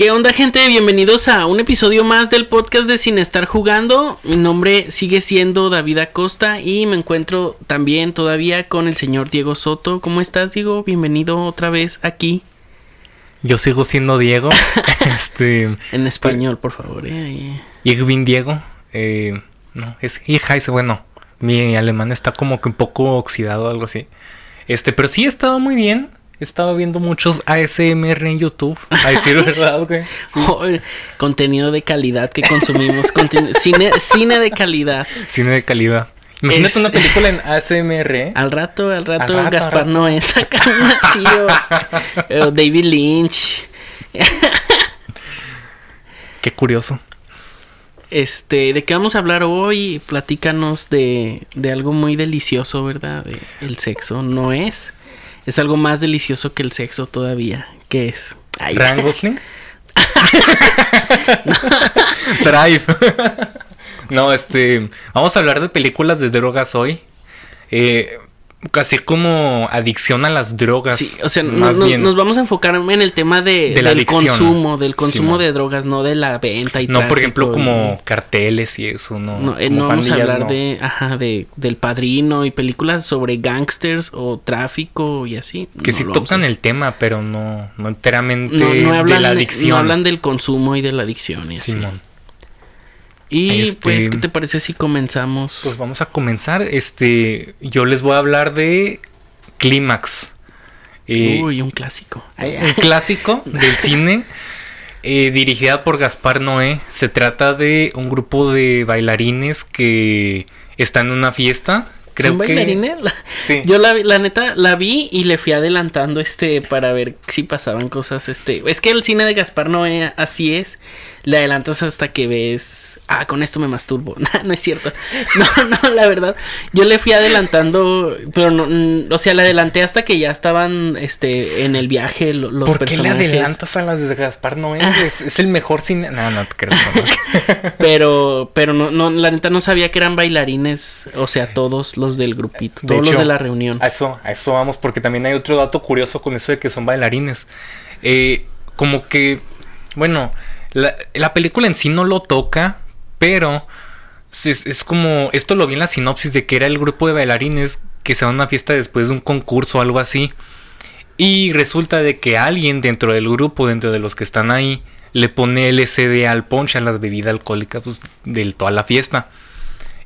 ¿Qué onda gente? Bienvenidos a un episodio más del podcast de Sin Estar Jugando. Mi nombre sigue siendo David Acosta y me encuentro también todavía con el señor Diego Soto. ¿Cómo estás Diego? Bienvenido otra vez aquí. Yo sigo siendo Diego. este, en español, por favor. Eh. Irving Diego. Eh, no, es Heise, bueno. Mi alemán está como que un poco oxidado o algo así. Este, pero sí he estado muy bien. He estado viendo muchos ASMR en YouTube. A decir verdad, güey. contenido de calidad que consumimos. cine, cine de calidad. Cine de calidad. Imagínate una película en ASMR. ¿eh? Al rato, al rato, Gaspar Noé saca así o, David Lynch. Qué curioso. Este, ¿de qué vamos a hablar hoy? Platícanos de, de algo muy delicioso, ¿verdad? De, el sexo, ¿no es? Es algo más delicioso que el sexo todavía. ¿Qué es? ¿Ryan Gosling? Drive. no, este. Vamos a hablar de películas de drogas hoy. Eh, casi como adicción a las drogas. Sí, o sea, nos, vamos a enfocar en el tema de, del consumo, del consumo de drogas, no de la venta y No, por ejemplo, como carteles y eso, no. No, eh, no vamos a hablar de, ajá, de, del padrino y películas sobre gangsters o tráfico y así. Que sí tocan el tema, pero no, no enteramente de la adicción. No hablan del consumo y de la adicción y así. Y este, pues, ¿qué te parece si comenzamos? Pues vamos a comenzar. Este, yo les voy a hablar de Clímax. Eh, Uy, un clásico. Un clásico del cine. Eh, dirigida por Gaspar Noé. Se trata de un grupo de bailarines que están en una fiesta Creo ¿Son bailarines? Sí. Yo la, la neta la vi y le fui adelantando este para ver si pasaban cosas. Este, es que el cine de Gaspar Noé así es. Le adelantas hasta que ves, ah, con esto me masturbo. no es cierto. No, no, la verdad. Yo le fui adelantando, pero no, mm, o sea, le adelanté hasta que ya estaban este en el viaje los ¿Por qué le adelantas a las de Gaspar Noé? es, el mejor cine. No, no te creo. pero pero no, no la neta no sabía que eran bailarines, o sea, todos los del grupito, todos los de la reunión. A eso, a eso vamos, porque también hay otro dato curioso con eso de que son bailarines. Eh, como que, bueno, la, película en sí no lo toca, pero es, como, esto lo vi en la sinopsis de que era el grupo de bailarines que se van a una fiesta después de un concurso o algo así. Y resulta de que alguien dentro del grupo, dentro de los que están ahí, le pone LSD al ponche, a las bebidas alcohólicas pues, de toda la fiesta.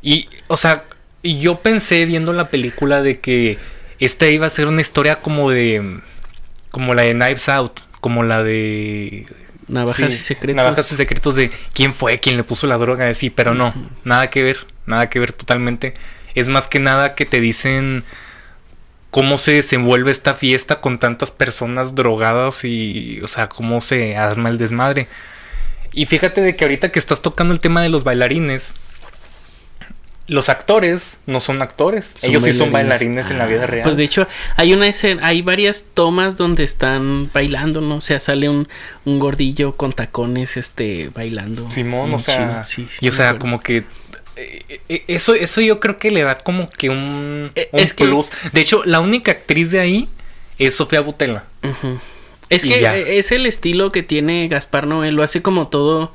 Y, o sea, yo pensé viendo la película de que esta iba a ser una historia como de. como la de Knives Out, como la de. Navajas y secretos. Navajas y secretos de quién fue quien le puso la droga, sí, pero no, nada que ver, nada que ver totalmente. Es más que nada que te dicen cómo se desenvuelve esta fiesta con tantas personas drogadas y, o sea, cómo se arma el desmadre. Y fíjate de que ahorita que estás tocando el tema de los bailarines, los actores no son actores. Ellos sí son bailarines en la vida ah, real. Pues de hecho, hay una escena, hay varias tomas donde están bailando, ¿no? O sea, sale un, un gordillo con tacones, este, bailando. Simón, o sea. y o sea, como que. Eh, eh, eso, eso yo creo que le da como que un, eh, es plus. de hecho, la única actriz de ahí es Sofía Butela. Es que es el estilo que tiene Gaspar Noé. Lo hace como todo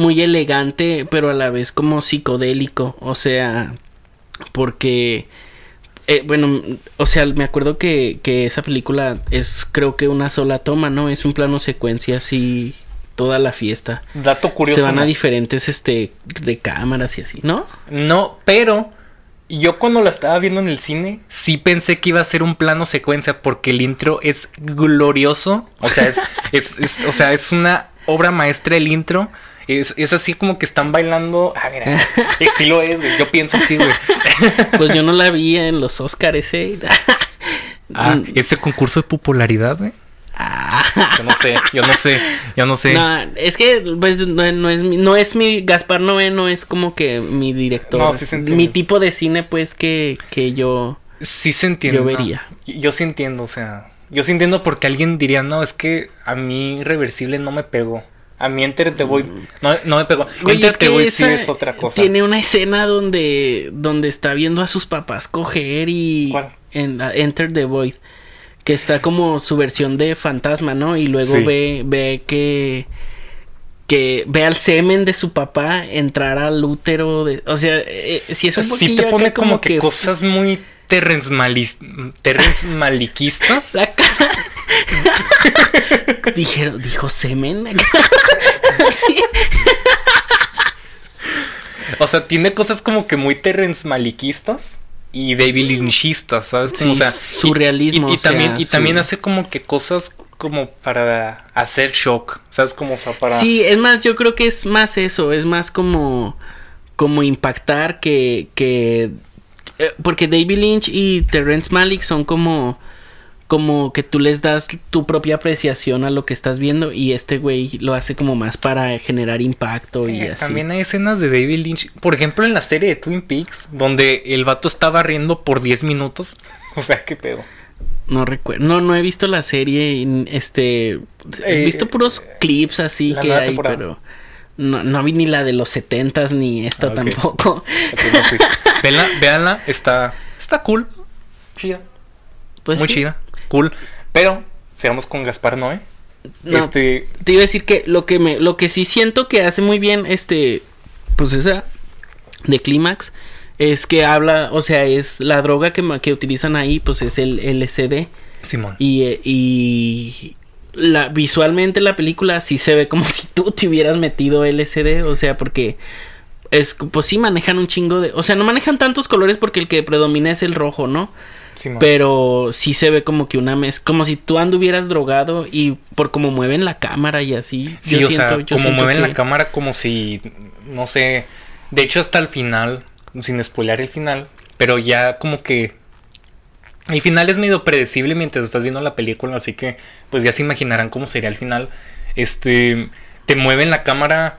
muy elegante, pero a la vez como psicodélico. O sea, porque... Eh, bueno, o sea, me acuerdo que, que esa película es creo que una sola toma, ¿no? Es un plano secuencia así toda la fiesta. Dato curioso. Se van a diferentes este de cámaras y así, ¿no? No, pero yo cuando la estaba viendo en el cine, sí pensé que iba a ser un plano secuencia porque el intro es glorioso. O sea, es, es o sea, es una obra maestra el intro. Es, así como que están bailando. Ah, mira. sí lo es, güey. Yo pienso así, güey. Pues yo no la vi en los Oscars, ¿eh? ah, ese concurso de popularidad, güey. Ah. Yo no sé, yo no sé, yo no sé. No, es que pues, no, es, no es mi Gaspar Noé, no es como que mi director. No, sí se mi tipo de cine, pues, que, que yo. Sí se entiende. Yo vería. Yo sí entiendo, o sea. Yo sí entiendo porque alguien diría, no, es que a mí Irreversible no me pegó. A mí Enter the Void no, no me pegó. Enter the Void sí es otra cosa. Tiene una escena donde, donde está viendo a sus papás coger y... ¿Cuál? En Enter the Void. Que está como su versión de fantasma, ¿no? Y luego ve, ve que que ve al semen de su papá entrar al útero de, o sea, eh, si es un Sí te pone como, que, cosas muy terrens, maliquistas. La cara. Dijeron, dijo semen. O sea, tiene cosas como que muy terrens maliquistas y David Lynchistas, ¿sabes? Sí, surrealismo. Y, también, y también hace como que cosas como para hacer shock, ¿sabes? Como para... Sí, es más, yo creo que es más eso, es más como, como impactar que, que... Eh, porque David Lynch y Terrence Malick son como como que tú les das tu propia apreciación a lo que estás viendo y este güey lo hace como más para generar impacto y eh, así. También hay escenas de David Lynch, por ejemplo en la serie de Twin Peaks, donde el vato estaba riendo por 10 minutos. O sea, qué pedo. No recuerdo, no, no he visto la serie, este, he eh, visto puros clips así que hay, pero no, no vi ni la de los setentas ni esta ah, tampoco. Veanla, está, está cool, chida, pues muy chida cool. Pero, sigamos con Gaspar Noé. este... Te iba a decir que lo que me, lo que sí siento que hace muy bien, este, pues esa de Clímax, es que habla, o sea, es la droga que, que utilizan ahí, pues es el LSD. Simón. Y, eh, y la, visualmente la película sí se ve como si tú te hubieras metido LSD, o sea, porque es, pues sí manejan un chingo de, o sea, no manejan tantos colores porque el que predomina es el rojo, ¿no? Pero sí se ve como que una mezcla, como si tú anduvieras drogado y por cómo mueven la cámara y así. Sí, o sea, como mueven la cámara como si, no sé, de hecho hasta el final, sin spoilear el final, pero ya como que el final es medio predecible mientras estás viendo la película, así que pues ya se imaginarán cómo sería el final. Este, te mueven la cámara,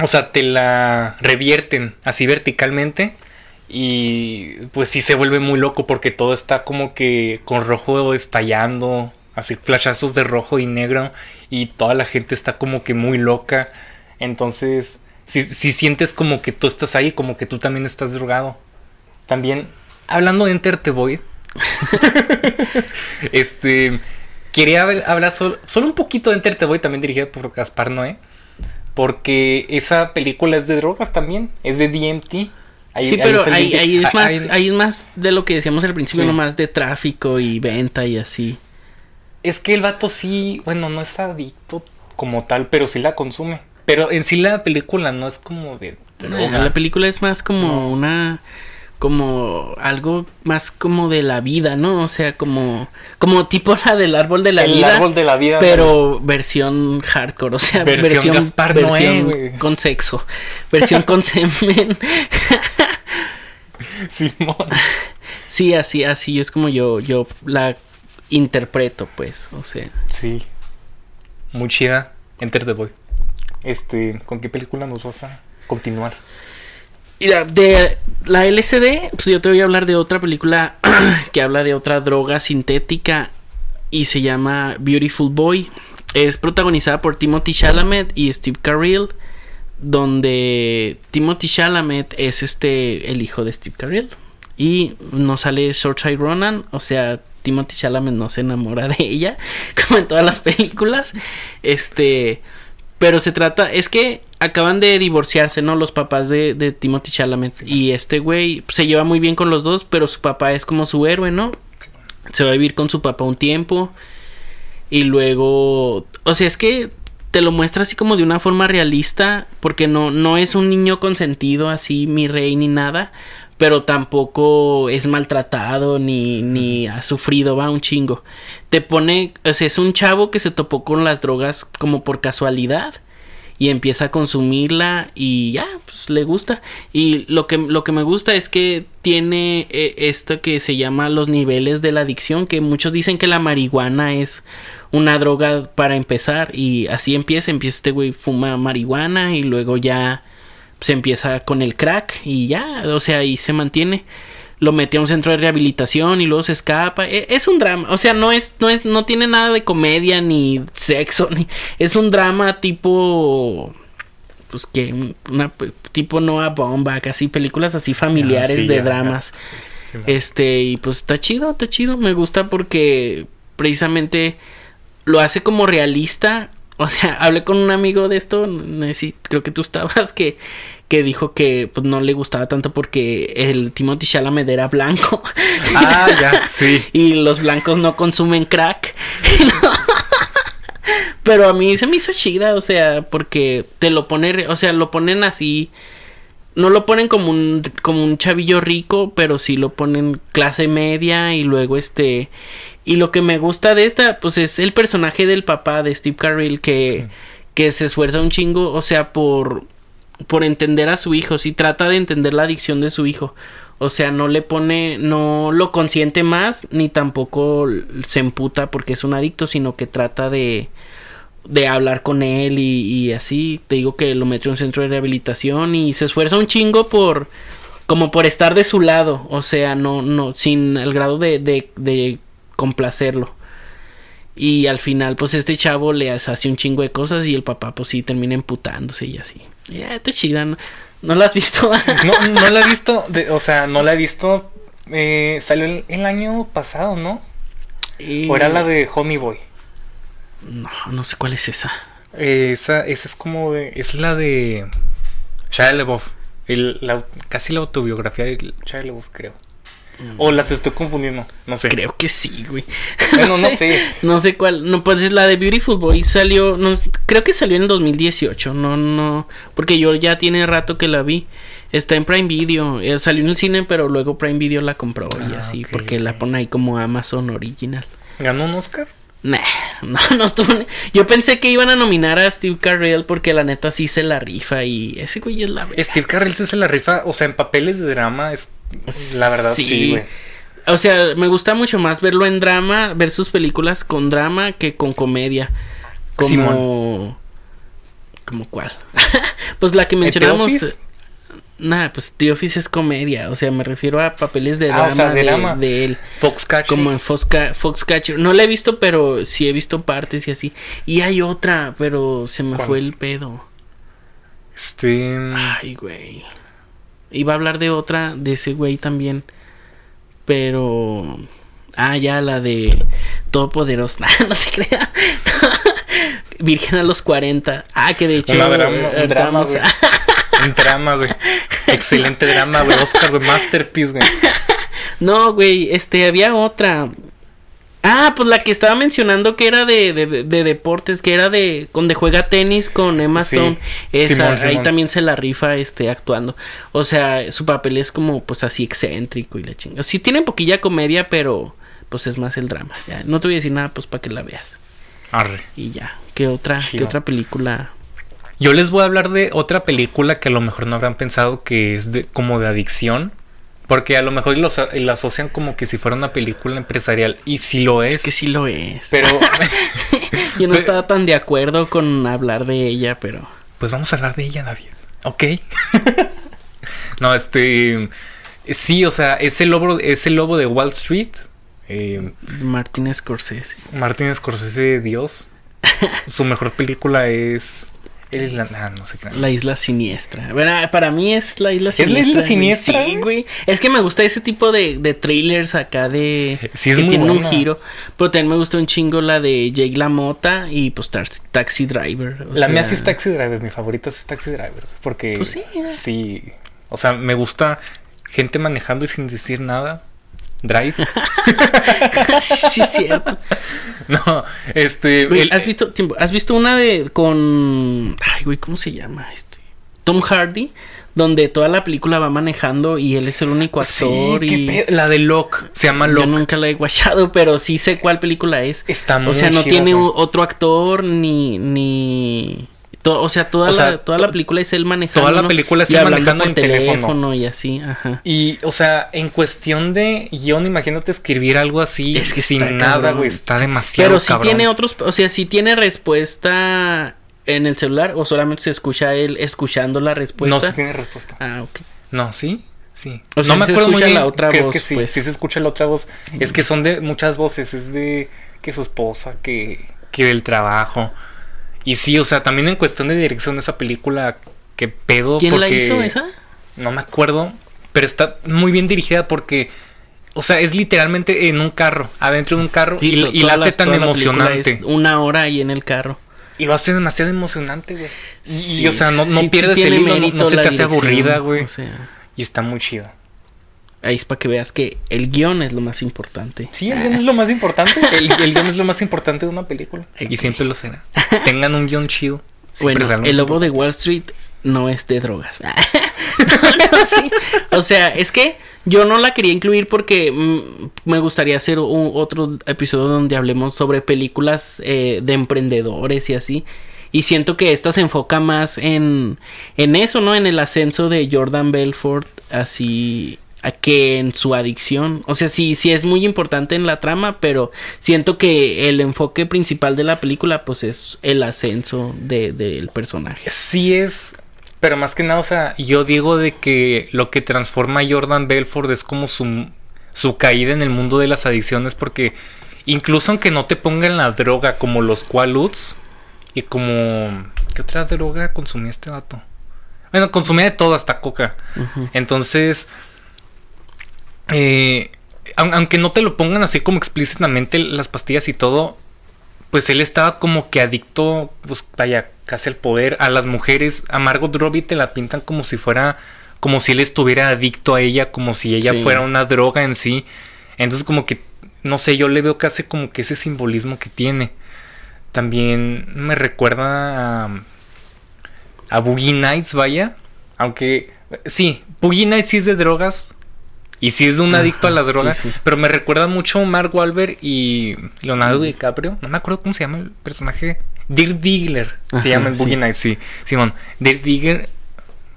o sea, te la revierten así verticalmente y pues sí se vuelve muy loco porque todo está como que con rojo estallando, así flashazos de rojo y negro y toda la gente está como que muy loca. Entonces, si, si sientes como que tú estás ahí, como que tú también estás drogado. También, hablando de Enter the Void, este, quería hablar solo, solo, un poquito de Enter the Void, también dirigida por Gaspar Noé. Porque esa película es de drogas también, es de DMT sí, pero ahí, es más, ahí, es más de lo que decíamos al principio, no más de tráfico y venta y así. Es que el vato sí, bueno, no es adicto como tal, pero sí la consume. Pero en sí la película no es como de... la película es más como una como algo más como de la vida, ¿no? O sea, como como tipo la del árbol de la vida. El árbol de la vida. Pero versión hardcore, o sea, versión, versión, con sexo, versión con semen. Simón. Sí, así así es como yo yo la interpreto, pues, o sea. Sí. Muy chida. Enter the Boy. Este, ¿con qué película nos vas a continuar? De la LCD, pues yo te voy a hablar de otra película que habla de otra droga sintética y se llama Beautiful Boy. Es protagonizada por Timothy Chalamet y Steve Carell, donde Timothy Chalamet es este el hijo de Steve Carell y no sale Saoirse Ronan, o sea, Timothy Chalamet no se enamora de ella como en todas las películas. Este, pero se trata, es que acaban de divorciarse, ¿no? Los papás de, de Timothy Chalamet. Y este güey se lleva muy bien con los dos, pero su papá es como su héroe, ¿no? Se va a vivir con su papá un tiempo. Y luego, o sea, es que te lo muestra así como de una forma realista, porque no, no es un niño consentido así, mi rey, ni nada, pero tampoco es maltratado ni, ni ha sufrido, va un chingo. Te pone, o sea, es un chavo que se topó con las drogas como por casualidad y empieza a consumirla y ya, pues le gusta. Y lo que, lo que me gusta es que tiene eh, esto que se llama los niveles de la adicción, que muchos dicen que la marihuana es una droga para empezar y así empieza, empieza este güey fuma marihuana y luego ya se empieza con el crack y ya, o sea, y se mantiene. Lo mete a un centro de rehabilitación y luego se escapa. E, es un drama, o sea, no es, no es, no tiene nada de comedia ni sexo, ni, es un drama tipo pues que una tipo Noah Bomba, casi películas así familiares ah, de dramas. este, y pues está chido, está chido, me gusta porque precisamente lo hace como realista o sea, hablé con un amigo de esto, creo que tú estabas, que, que dijo que pues no le gustaba tanto porque el Timothy Chalamet era blanco. Ah, ya, sí. y los blancos no consumen crack. Pero a mí se me hizo chida, o sea, porque te lo ponen, o sea, lo ponen así. No lo ponen como un, como un chavillo rico, pero sí lo ponen clase media y luego este... Y lo que me gusta de esta, pues es el personaje del papá de Steve Carell que, que se esfuerza un chingo, o sea, por, por entender a su hijo, sí trata de entender la adicción de su hijo. O sea, no le pone, no lo consiente más, ni tampoco se emputa porque es un adicto, sino que trata de, de hablar con él y, así. Te digo que lo mete en un centro de rehabilitación y se esfuerza un chingo por, como por estar de su lado. O sea, no, no, sin el grado de, de, de complacerlo. Y al final, pues este chavo le hace un chingo de cosas y el papá, pues sí, termina emputándose y así. Ya, está chida, ¿no? ¿No la has visto? no, no la he visto, o sea, no la he visto. Eh, salió el, año pasado, ¿no? ¿O era la de Homie Boy? No, no sé cuál es esa. Eh, esa, esa es como de. Es la de. Shia LaBeouf. casi la autobiografía de Shia LaBeouf, creo. O las estoy confundiendo, no sé. Creo que sí, güey. Bueno, no sé. no sé cuál. No, pues es la de Beautiful Boy. Salió, no, creo que salió en el 2018. No, no. Porque yo ya tiene rato que la vi. Está en Prime Video. Eh, salió en el cine, pero luego Prime Video la compró y ah, así. Porque la pone ahí como Amazon original. ¿Ganó un Oscar? Nah, no, no estuvo. Yo pensé que iban a nominar a Steve Carell porque la neta sí se la rifa y ese güey es la Steve Carell sí se la rifa, o sea, en papeles de drama es la verdad sí, güey. O sea, me gusta mucho más verlo en drama, ver sus películas con drama que con comedia. Como como cuál? pues la que mencionamos Nada, pues The Office es comedia, o sea, me refiero a papeles de ah, drama, de, él. Foxcatcher. Como en Foxcatcher. No la he visto, pero sí he visto partes y así. Y hay otra, pero se me fue el pedo. Este... Ay, güey. Iba a hablar de otra, de ese güey también. Pero... Ah, ya, la de Todopoderoso. no se crea. Virgen a los 40. Ah, que de hecho... Un drama, Un drama, güey. Excelente drama, güey. Oscar, güey. Masterpiece, güey. No, güey. Este, había otra. Ah, pues la que estaba mencionando que era de, de, de, deportes, que era de donde juega tenis con Emma Stone. Esa, ahí también se la rifa este actuando. O sea, su papel es como pues así excéntrico y la chinga. Sí tiene poquilla comedia, pero pues es más el drama. Ya, no te voy a decir nada pues para que la veas. Arre. Y ya, ¿qué otra, ¿qué otra película yo les voy a hablar de otra película que a lo mejor no habrán pensado que es de, como de adicción. Porque a lo mejor lo, asocian como que si fuera una película empresarial. Y sí lo es. Es que sí lo es. Pero. Yo no estaba tan de acuerdo con hablar de ella, pero. Pues vamos a hablar de ella, David. Ok. no, este. Sí, o sea, es el lobo, es el lobo de Wall Street. Eh, Martin Scorsese. Martin Scorsese, Dios. Su mejor película es la, no sé La isla siniestra. para mí es la isla siniestra. ¿Es la isla siniestra? Sí, güey. Es que me gusta ese tipo de, de trailers acá de. Sí, que tienen un giro. Pero también me gusta un chingo la de Jake LaMotta y pues Taxi Driver. la mía sí es Taxi Driver. Mi favorito es Taxi Driver. Porque. Pues sí. Sí. O sea, me gusta gente manejando y sin decir nada. Drive. sí, cierto. No, este. ¿has, visto, ¿Has visto una de. con. Ay, güey, ¿cómo se llama? Este. Tom Hardy. Donde toda la película va manejando y él es el único actor. y... La de Locke. Se llama Locke. Yo nunca la he guachado, pero sí sé cuál película es. Está muy O sea, no tiene otro actor ni. ni o sea, toda, la, toda la película es él manejando. Toda la película es él manejando en teléfono. y así, ajá. Y, o sea, en cuestión de guion, imagínate escribir algo así es que sin nada, güey, está demasiado Pero si tiene otros, o sea, si tiene respuesta en el celular o solamente se escucha él escuchando la respuesta. No, sí tiene respuesta. Ah, ok. No, ¿sí? Sí. no me acuerdo muy bien. la otra voz. Que sí, pues. sí se escucha la otra voz. Es que son de muchas voces, es de que su esposa, que, que del trabajo. Y sí, o sea, también en cuestión de dirección de esa película, que pedo. ¿Quién la hizo esa? No me acuerdo, pero está muy bien dirigida porque, o sea, es literalmente en un carro, adentro de un carro, y, la hace tan emocionante. una hora ahí en el carro. lo hace demasiado emocionante, güey. y, o sea, no, no pierdes el hilo, no, se te hace aburrida, güey. y está muy chida. Ahí es para que veas que el guion es lo más importante. Sí, el guion es lo más importante. El, guion es lo más importante de una película. Y siempre lo será. Tengan un guion chido. Bueno, el lobo de Wall Street no es de drogas. O sea, es que yo no la quería incluir porque mm, me gustaría hacer un, otro episodio donde hablemos sobre películas eh, de emprendedores y así. Y siento que esta se enfoca más en, en eso, ¿no? En el ascenso de Jordan Belfort, así que en su adicción. O sea, sí, sí es muy importante en la trama, pero siento que el enfoque principal de la película, pues es el ascenso del de, personaje. Sí es, pero más que nada, o sea, yo digo de que lo que transforma a Jordan Belford es como su, su caída en el mundo de las adicciones, porque incluso aunque no te pongan la droga como los Qualuts y como... ¿Qué otra droga consumía este dato? Bueno, consumía de todo, hasta coca. Entonces eh, aunque no te lo pongan así como explícitamente las pastillas y todo, pues él estaba como que adicto, pues vaya, casi al poder, a las mujeres. A Margot Robbie te la pintan como si fuera, como si él estuviera adicto a ella, como si ella fuera una droga en sí. Entonces como que, no sé, yo le veo casi como que ese simbolismo que tiene. También me recuerda a, a Boogie Nights, vaya. Aunque, sí, Boogie Nights sí es de drogas, y sí es un adicto a la droga, pero me recuerda mucho Mark Wahlberg y Leonardo. DiCaprio. No me acuerdo cómo se llama el personaje. Dirk Diggler se llama el Boogie Nights, sí. Simón, Dirk Diggler,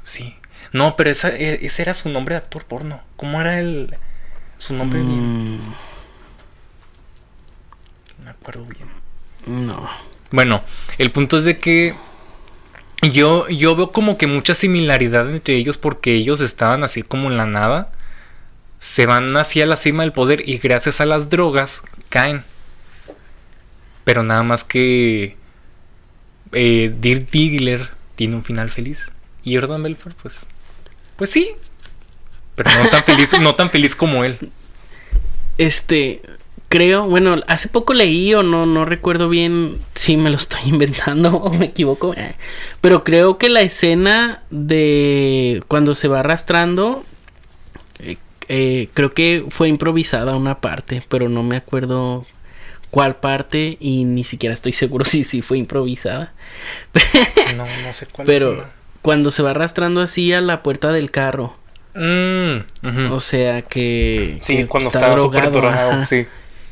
sí. No, pero esa, e, ese era su nombre de actor porno. ¿Cómo era el su nombre? Mm. No me acuerdo bien. No. Bueno, el punto es de que yo, yo veo como que mucha similaridad entre ellos porque ellos estaban así como en la nada se van hacia la cima del poder y gracias a las drogas caen. Pero nada más que eh, Dirk Diggler tiene un final feliz. Y Jordan Belfort, pues, pues sí. Pero no tan feliz, no tan feliz como él. Este, creo, bueno, hace poco leí o no, no recuerdo bien si me lo estoy inventando o me equivoco. Eh, pero creo que la escena de cuando se va arrastrando eh, creo que fue improvisada una parte, pero no me acuerdo cuál parte y ni siquiera estoy seguro si sí fue improvisada. no, no sé cuál. Pero cuando se va arrastrando así a la puerta del carro. Mm, o sea que... Sí, cuando está drogado, sí.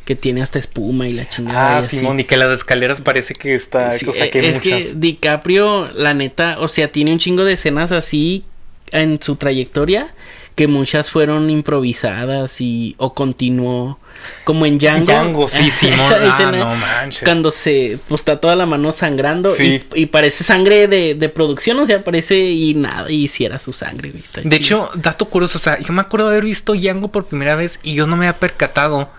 Que tiene hasta espuma y la chingada. Ah, Simón, y que las escaleras parece que está... o sea, que es que DiCaprio, la neta, o sea, tiene un chingo de escenas así en su trayectoria que muchas fueron improvisadas y o continuó como en Django. Django, sí, Simón. ah, no manches. Cuando se pues está toda la mano sangrando y, parece sangre de, de, producción, o sea, parece y nada, y hiciera su sangre. de hecho, dato curioso, o sea, yo me acuerdo de haber visto Django por primera vez y yo no me había percatado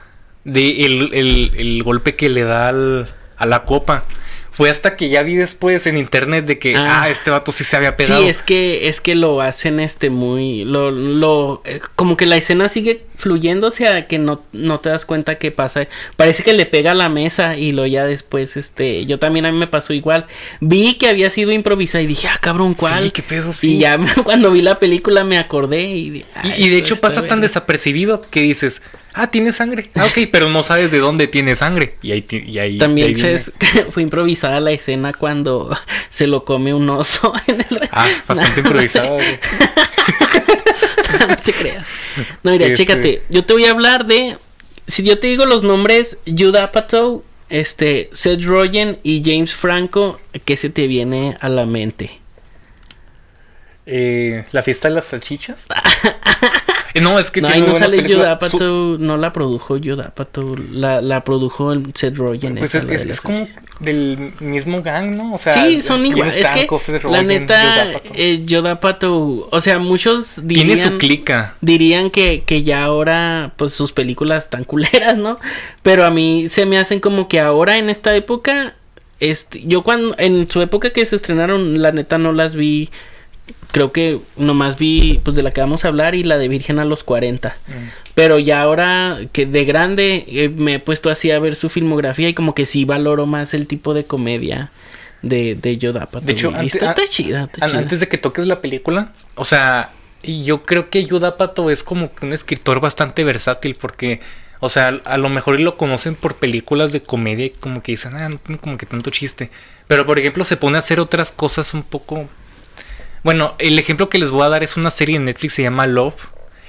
de el, el, el golpe que le da al, a la copa. Fue hasta que ya vi después en internet de que, ah, ah este vato sí se había pegado. Sí, es que, es que lo hacen este muy, lo, lo, eh, como que la escena sigue fluyendo, o sea, que no, no te das cuenta qué pasa. Parece que le pega a la mesa y lo ya después, este, yo también a mí me pasó igual. Vi que había sido improvisada y dije, ah, cabrón, ¿cuál? Sí, qué pedo, sí. Y ya cuando vi la película me acordé y... y, de hecho pasa tan desapercibido que dices, Ah, tiene sangre. Ah, ok, pero no sabes de dónde tiene sangre. Y ahí, y ahí También fue improvisada la escena cuando se lo come un oso en el Ah, bastante improvisada. no te creas. No, mira, este chécate. Yo te voy a hablar de. Si yo te digo los nombres Judd Apatow, este, Seth Rogen y James Franco, ¿qué se te viene a la mente? Eh, ¿La fiesta de las salchichas? No, es que no, ahí no sale Judd no la produjo Judd la, la produjo el Seth Rogen. Pues es, es, como del mismo gang, ¿no? O sea, sí, son iguales. Es que, la neta, eh, o sea, muchos dirían... Tiene su clica. Dirían que, que ya ahora, pues sus películas están culeras, ¿no? Pero a mí se me hacen como que ahora en esta época, este, yo cuando, en su época que se estrenaron, la neta no las vi creo que nomás vi pues de la que vamos a hablar y la de Virgen a los 40. Mm. Pero ya ahora que de grande eh, me he puesto así a ver su filmografía y como que sí valoro más el tipo de comedia de, de De hecho, antes, está, chida, antes de que toques la película, o sea, yo creo que Yodapato es como un escritor bastante versátil porque, o sea, a lo mejor lo conocen por películas de comedia y como que dicen, ah, no tiene como que tanto chiste. Pero, por ejemplo, se pone a hacer otras cosas un poco... Bueno, el ejemplo que les voy a dar es una serie en Netflix, se llama Love.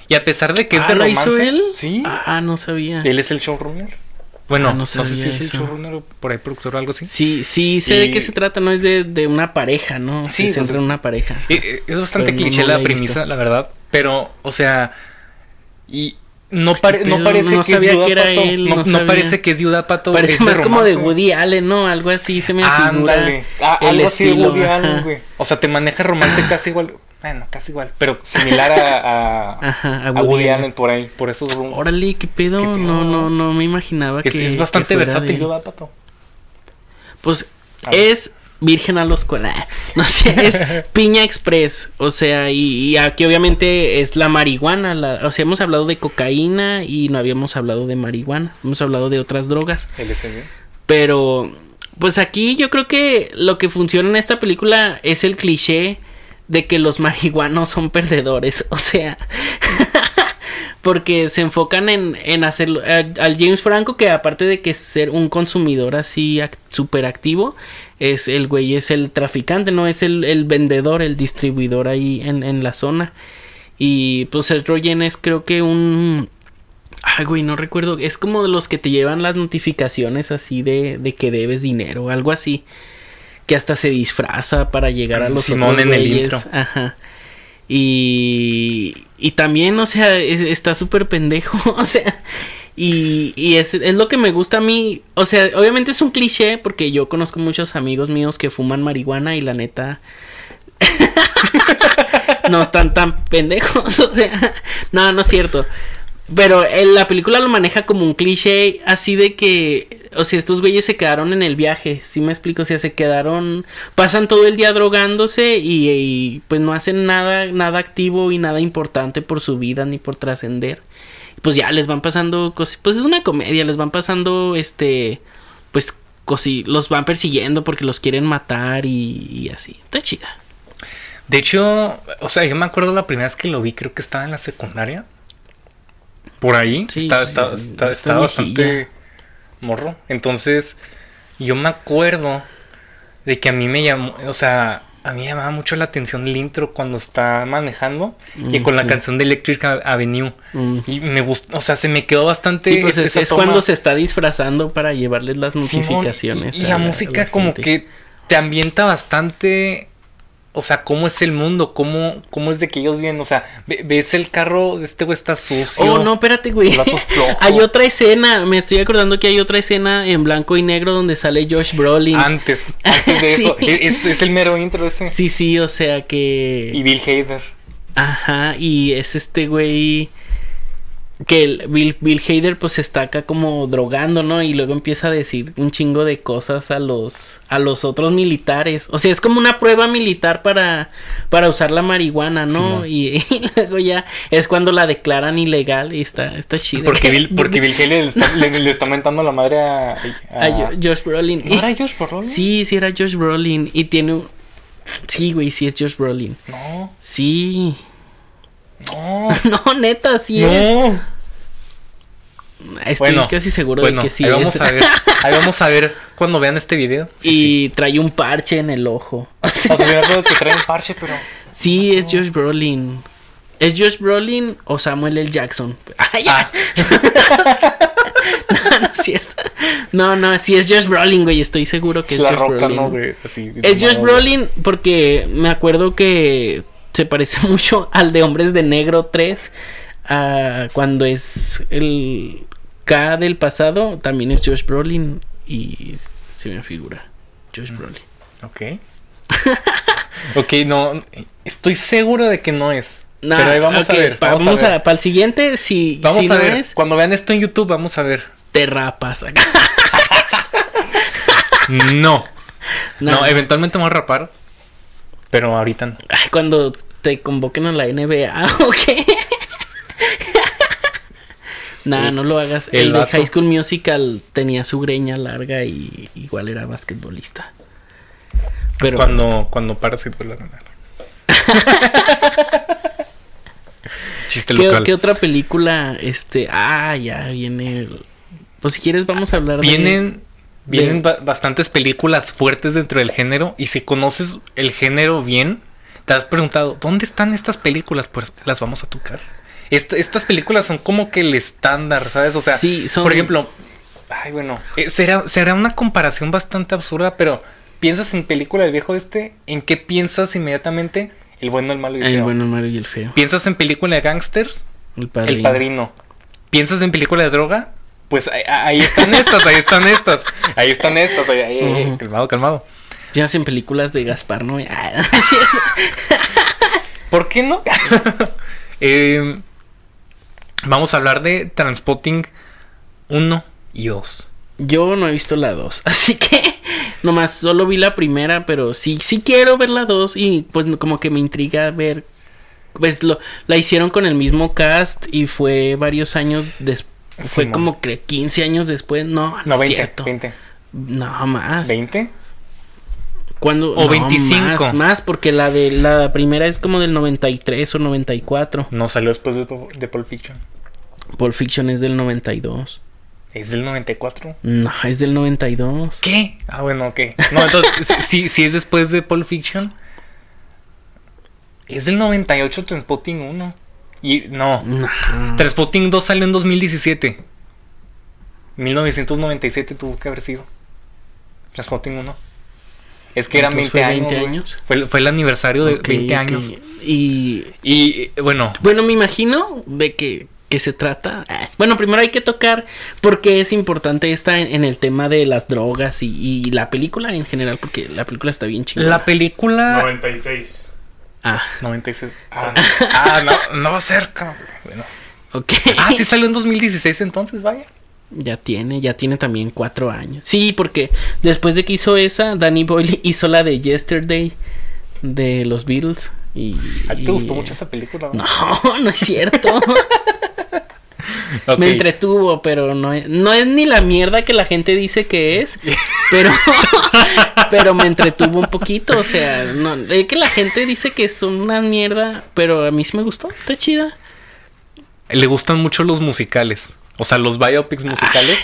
Y a pesar de que es ah, de romance... ¿lo hizo él? Sí. Ah, no sabía. Él es el showrunner. Bueno, ah, no, sé si es el showrunner o por ahí productor o algo así. Sí, sí, sé de qué se trata, no es de, de una pareja, ¿no? Sí, se centra en una pareja. Eh, eh, es bastante cliché la premisa, la verdad. Pero, o sea, y no, parece que es no, parece que es Yudapato. Parece más como de Woody Allen, ¿no? Algo así se me Ándale. Ah, algo así de Woody Allen, güey. O sea, te maneja romance casi igual. Bueno, casi igual, pero similar a, a, a, Woody, Allen por ahí, por eso. Órale, ¿qué pedo? No, no, no me imaginaba es, que. Es bastante versátil, Yudapato. Pues es virgen a los No sé, es Piña Express. O sea, y, aquí obviamente es la marihuana. o sea, hemos hablado de cocaína y no habíamos hablado de marihuana. Hemos hablado de otras drogas. LSD. Pero, pues aquí yo creo que lo que funciona en esta película es el cliché de que los marihuanos son perdedores. O sea. porque se enfocan en, en hacerlo. Al James Franco, que aparte de que ser un consumidor así súper activo, es el güey, es el traficante, no es el, vendedor, el distribuidor ahí en, en, la zona. Y pues el Rogen es creo que un... Ay, güey, no recuerdo. Es como de los que te llevan las notificaciones así de, de que debes dinero, algo así. Que hasta se disfraza para llegar a los Simón en el intro. Ajá. Y, y también, o sea, está súper pendejo. O sea, y, y es, es, lo que me gusta a mí. O sea, obviamente es un cliché porque yo conozco muchos amigos míos que fuman marihuana y la neta... no están tan pendejos. O sea, no, no es cierto. Pero en la película lo maneja como un cliché así de que, o sea, estos güeyes se quedaron en el viaje, ¿sí me explico? O sea, se quedaron, pasan todo el día drogándose y, y pues no hacen nada, nada activo y nada importante por su vida ni por trascender pues ya les van pasando cosas, pues es una comedia, les van pasando este, pues cosi los van persiguiendo porque los quieren matar y, así, está chida. De hecho, o sea, yo me acuerdo la primera vez que lo vi, creo que estaba en la secundaria. Por ahí, sí, estaba, bastante morro. Entonces, yo me acuerdo de que a mí me llamó, o sea, a mí me llamaba mucho la atención el intro cuando está manejando y con la canción de Electric Avenue. Y me gustó, o sea, se me quedó bastante. Sí, pues es, cuando se está disfrazando para llevarles las notificaciones. y, la, música, como que te ambienta bastante o sea, cómo es el mundo, cómo, cómo es de que ellos viven, o sea, ves el carro este güey está sucio. Oh, no, espérate, güey. hay otra escena, me estoy acordando que hay otra escena en blanco y negro donde sale Josh Brolin. Antes, antes de eso, es, es, el mero intro ese. Sí, sí, o sea que... Y Bill Hader. Ajá, y es este güey que el Bill, Bill Hader pues está acá como drogando, ¿no? Y luego empieza a decir un chingo de cosas a los a los otros militares. O sea, es como una prueba militar para para usar la marihuana, ¿no? y, luego ya es cuando la declaran ilegal y está está chido. Porque Bill, porque Bill Hader le, está mentando la madre a, a... Josh Brolin. ¿No era Josh Brolin? Sí, sí era Josh Brolin y tiene un Sí, güey, sí es Josh Brolin. No. Sí. No. no, neta, sí no. Estoy casi seguro de que sí. Ahí vamos, a ver, ahí vamos a ver cuando vean este video. y trae un parche en el ojo. O sea, o que trae un parche, pero. Sí, es Josh Brolin. ¿Es Josh Brolin o Samuel L. Jackson? Ah. no, no es cierto. No, no, sí es Josh Brolin, güey. Estoy seguro que es, Josh Brolin. es Josh Brolin porque me acuerdo que se parece mucho al de Hombres de Negro 3. cuando es el K del pasado, también es Josh Brolin. Y se me figura. Josh mm. Brolin. Ok. ok, no. Estoy seguro de que no es. pero ahí vamos a ver. Vamos, a, para el siguiente, si, vamos a ver. Cuando vean esto en YouTube, vamos a ver. Te rapas no. no. eventualmente me voy a rapar. Pero ahorita no. cuando te convoquen a la NBA, ok. nah, no lo hagas. El, de High School Musical tenía su greña larga y igual era basquetbolista. Pero... Cuando, cuando Parasite vuelve a ganar. Chiste local. ¿Qué, otra película? Este. Ah, ya viene. Pues si quieres, vamos a hablar Vienen. Vienen bastantes películas fuertes dentro del género. Y si conoces el género bien, te has preguntado, ¿dónde están estas películas? Pues las vamos a tocar. estas películas son como que el estándar, ¿sabes? O sea, por ejemplo, ay, bueno, eh, será, será una comparación bastante absurda, pero piensas en película del viejo este, ¿en qué piensas inmediatamente? El bueno, el malo y el, feo. El bueno, el malo y el feo. ¿Piensas en película de gangsters? El padrino. El padrino. ¿Piensas en película de droga? Pues ahí, están estas, ahí están estas. Ahí están estas. Ahí, Calmado, calmado. Ya hacen películas de Gaspar, ¿no? ¿Por qué no? Eh, vamos a hablar de Transpotting 1 y 2. Yo no he visto la 2, así que nomás solo vi la primera, pero sí, sí quiero ver la 2 y pues como que me intriga ver, pues lo, la hicieron con el mismo cast y fue varios años después, fue como que 15 años después, no, no, 20, No, más. ¿20? Cuando, o 25. Más, más, porque la de la primera es como del 93 o 94. No salió después de, de Pulp Fiction. Pulp Fiction es del 92. ¿Es del 94? No, es del 92. ¿Qué? Ah, bueno, ok. No, entonces, si, si es después de Pulp Fiction. Es del 98 Transpotting 1. Y no. no. Transpotting 2 salió en 2017. 1997 tuvo que haber sido. Transpotting 1. Es que eran 20 años. Fue, fue, el aniversario de 20 años. Y, y bueno. Bueno, me imagino de que qué se trata. Bueno, primero hay que tocar porque es importante esta en, el tema de las drogas y, la película en general, porque la película está bien chingada. La película. 96. Ah. 96. Ah, ah no, no va cerca. Bueno. Ok. Ah, sí salió en 2016 entonces, vaya. Ya tiene, ya tiene también cuatro años. Sí, porque después de que hizo esa, Danny Boyle hizo la de Yesterday de los Beatles. Y, ¿A ti te gustó mucho esa película? No, no es cierto. Me entretuvo, pero no es, no es ni la mierda que la gente dice que es, pero, pero me entretuvo un poquito, o sea, no, es que la gente dice que es una mierda, pero a mí sí me gustó, está chida. Le gustan mucho los musicales, o sea, los biopics musicales.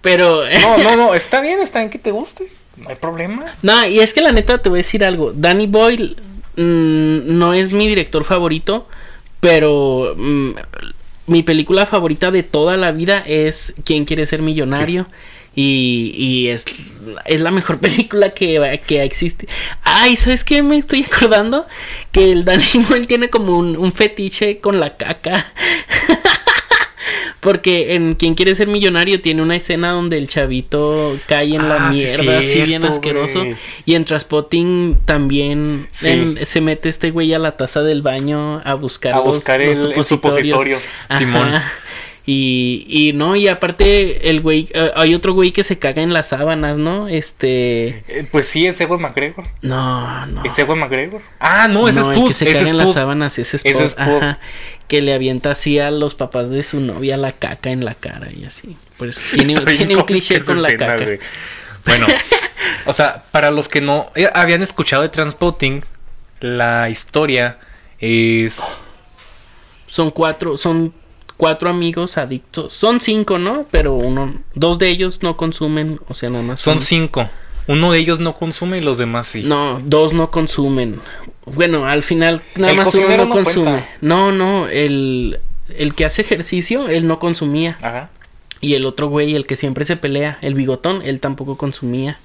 pero... no, no, no, está bien, está bien que te guste, no hay problema. No, y es que la neta te voy a decir algo, Danny Boyle mm, no es mi director favorito, pero... Mm, mi película favorita de toda la vida es ¿Quién quiere ser millonario? Y, y es, es, la mejor película que, que existe. Ay, ¿sabes qué? Me estoy acordando que el Danny Boyle tiene como un, un fetiche con la caca. Porque en Quien quiere ser millonario tiene una escena donde el chavito cae en la ah, mierda, así bien asqueroso. Y en Transpotting también se mete este güey a la taza del baño a buscar, a buscar el, supositorio. Simón. Y, y no, y aparte el güey, eh, hay otro güey que se caga en las sábanas, ¿no? Este... Eh, pues sí, es Ewan McGregor. No, no. ¿Es Ewan McGregor? Ah, no, ese no, es el que se caga en las sábanas, ese es Ese Ajá, que le avienta así a los papás de su novia la caca en la cara y así. Pues tiene, tiene un cliché con la caca. Bueno, o sea, para los que no eh, habían escuchado de Transpotting, la historia es... Son cuatro, son cuatro amigos adictos. Son cinco, ¿no? Pero uno, dos de ellos no consumen, o sea, nada más. Son, cinco. Uno de ellos no consume y los demás sí. No, dos no consumen. Bueno, al final nada más uno no, consume. No, no, el, el que hace ejercicio, él no consumía. Ajá. Y el otro güey, el que siempre se pelea, el bigotón, él tampoco consumía.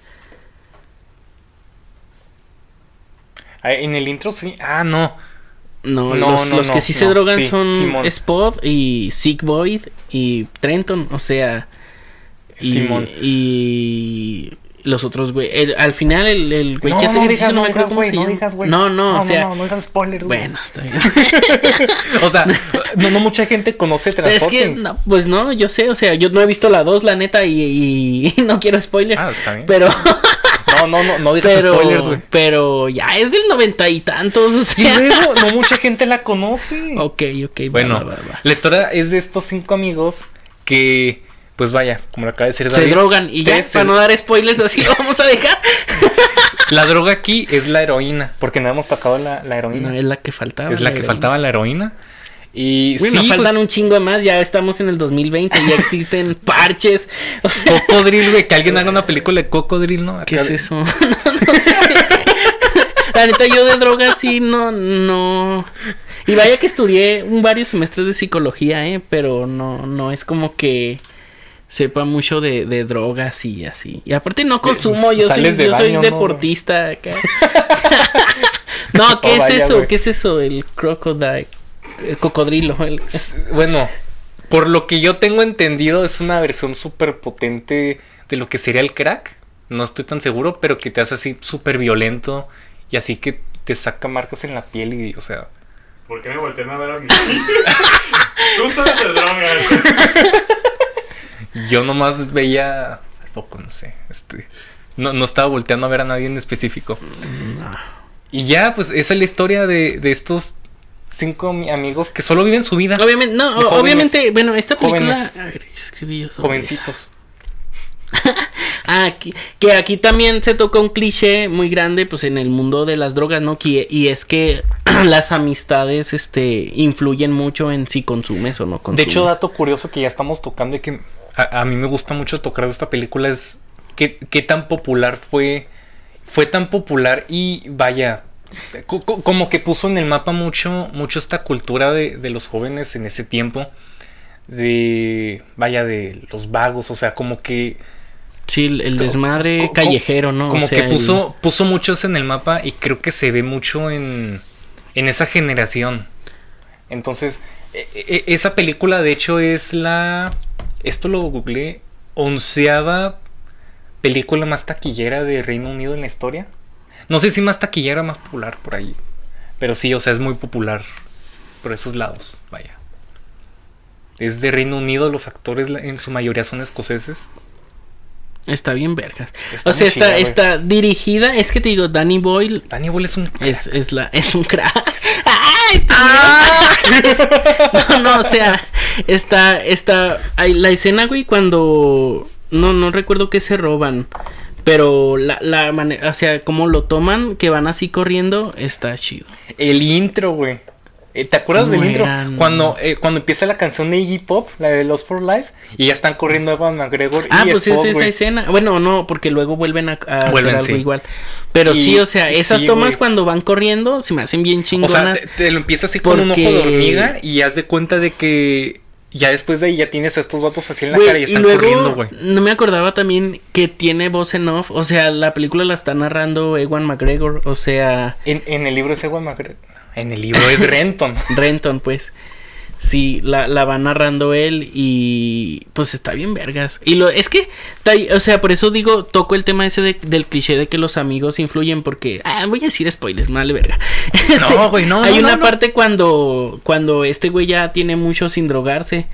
En el intro sí. Ah, no. No, los, que sí se drogan son Spot y Sick Void y Trenton, o sea. Y, Simón. y los otros güey. al final el, el güey no, que hace no, digas, no, me acuerdo güey, no digas, güey. No, no, no, o sea. No, no, digas spoilers, güey. Bueno, está bien. o sea, no, no mucha gente conoce Transporting. Es que, no, pues no, yo sé, o sea, yo no he visto la 2, la neta, y, y, no quiero spoilers. Ah, está bien. Pero. No, no, no, no digas pero, spoilers, güey. Pero ya es del noventa y tantos, o sea. Y luego, no mucha gente la conoce. Ok, ok, bueno. Va, va, va. La historia es de estos cinco amigos que, pues vaya, como lo acaba de decir David. Se drogan y ya, para no dar spoilers, así lo vamos a dejar. la droga aquí es la heroína, porque no hemos tocado la, heroína. No, es la que faltaba. Es la, que faltaba la heroína. Y sí, nos faltan pues un chingo más, ya estamos en el 2020, ya existen parches. Cocodril, güey, que alguien haga una película de Cocodril, ¿no? ¿Qué es eso? no, sé. La neta, yo de drogas sí, no, no. Y vaya que estudié un varios semestres de psicología, ¿eh? Pero no, no es como que sepa mucho de, de drogas y así. Y aparte no consumo, yo soy, yo soy deportista acá. no, ¿qué es eso? ¿Qué es eso? El crocodile. El cocodrilo. Bueno, por lo que yo tengo entendido, es una versión súper potente de lo que sería el crack. No estoy tan seguro, pero que te hace así súper violento y así que te saca marcas en la piel y, o sea... ¿Por qué me voltean a ver a mí? Tú sabes de drogas. Yo nomás veía... Poco, no sé. Este, no, no estaba volteando a ver a nadie en específico. Y ya, pues esa es la historia de, de estos cinco amigos que solo viven su vida. Obviamente, no, obviamente, bueno, esta película. A ver, escribí yo Jovencitos. ah, que aquí también se toca un cliché muy grande, pues en el mundo de las drogas, ¿no? y es que las amistades, este, influyen mucho en si consumes o no consumes. De hecho, dato curioso que ya estamos tocando y que a, mí me gusta mucho tocar de esta película es qué, qué tan popular fue, fue tan popular y vaya, como que puso en el mapa mucho, mucho esta cultura de, los jóvenes en ese tiempo. De, vaya, de los vagos, o sea, como que... Sí, el desmadre callejero, ¿no? Como que puso, puso muchos en el mapa y creo que se ve mucho en, en esa generación. Entonces, e, e, esa película de hecho es la... Esto lo googleé. Onceava película más taquillera de Reino Unido en la historia. No sé si más taquillera más popular por ahí. Pero sí, o sea, es muy popular por esos lados. Vaya. Es de Reino Unido, los actores en su mayoría son escoceses. Está bien vergas. o sea, está, está dirigida, es que te digo, Danny Boyle. Danny Boyle es un Es, es, la, es un crack. ¡Ay, ah. no, no, o sea, está, está, hay, la escena, güey, cuando, no, no recuerdo qué se roban. Pero la, la manera, o sea, cómo lo toman, que van así corriendo, está chido. El intro, güey. Eh, ¿Te acuerdas del intro? Cuando, eh, cuando empieza la canción de Iggy Pop, la de Lost for Life, y ya están corriendo Evan McGregor. Ah, pues es esa escena. Bueno, no, porque luego vuelven a, hacer algo igual. Pero sí, o sea, esas tomas cuando van corriendo se me hacen bien chingonas. O sea, te, lo empiezas así con un ojo de hormiga y haz de cuenta de que ya después de ahí ya tienes a estos vatos así en la cara y están corriendo, güey. No me acordaba también que tiene voz en off. O sea, la película la está narrando Ewan McGregor. O sea. En, en el libro es Ewan McGregor. En el libro es Renton. Renton, pues. Sí, la, la, va narrando él y pues está bien vergas. Y lo es que, o sea, por eso digo, toco el tema ese del cliché de que los amigos influyen porque, ah, voy a decir spoilers, vale verga. no, este, güey, no. Hay una parte cuando, cuando este güey ya tiene mucho sin drogarse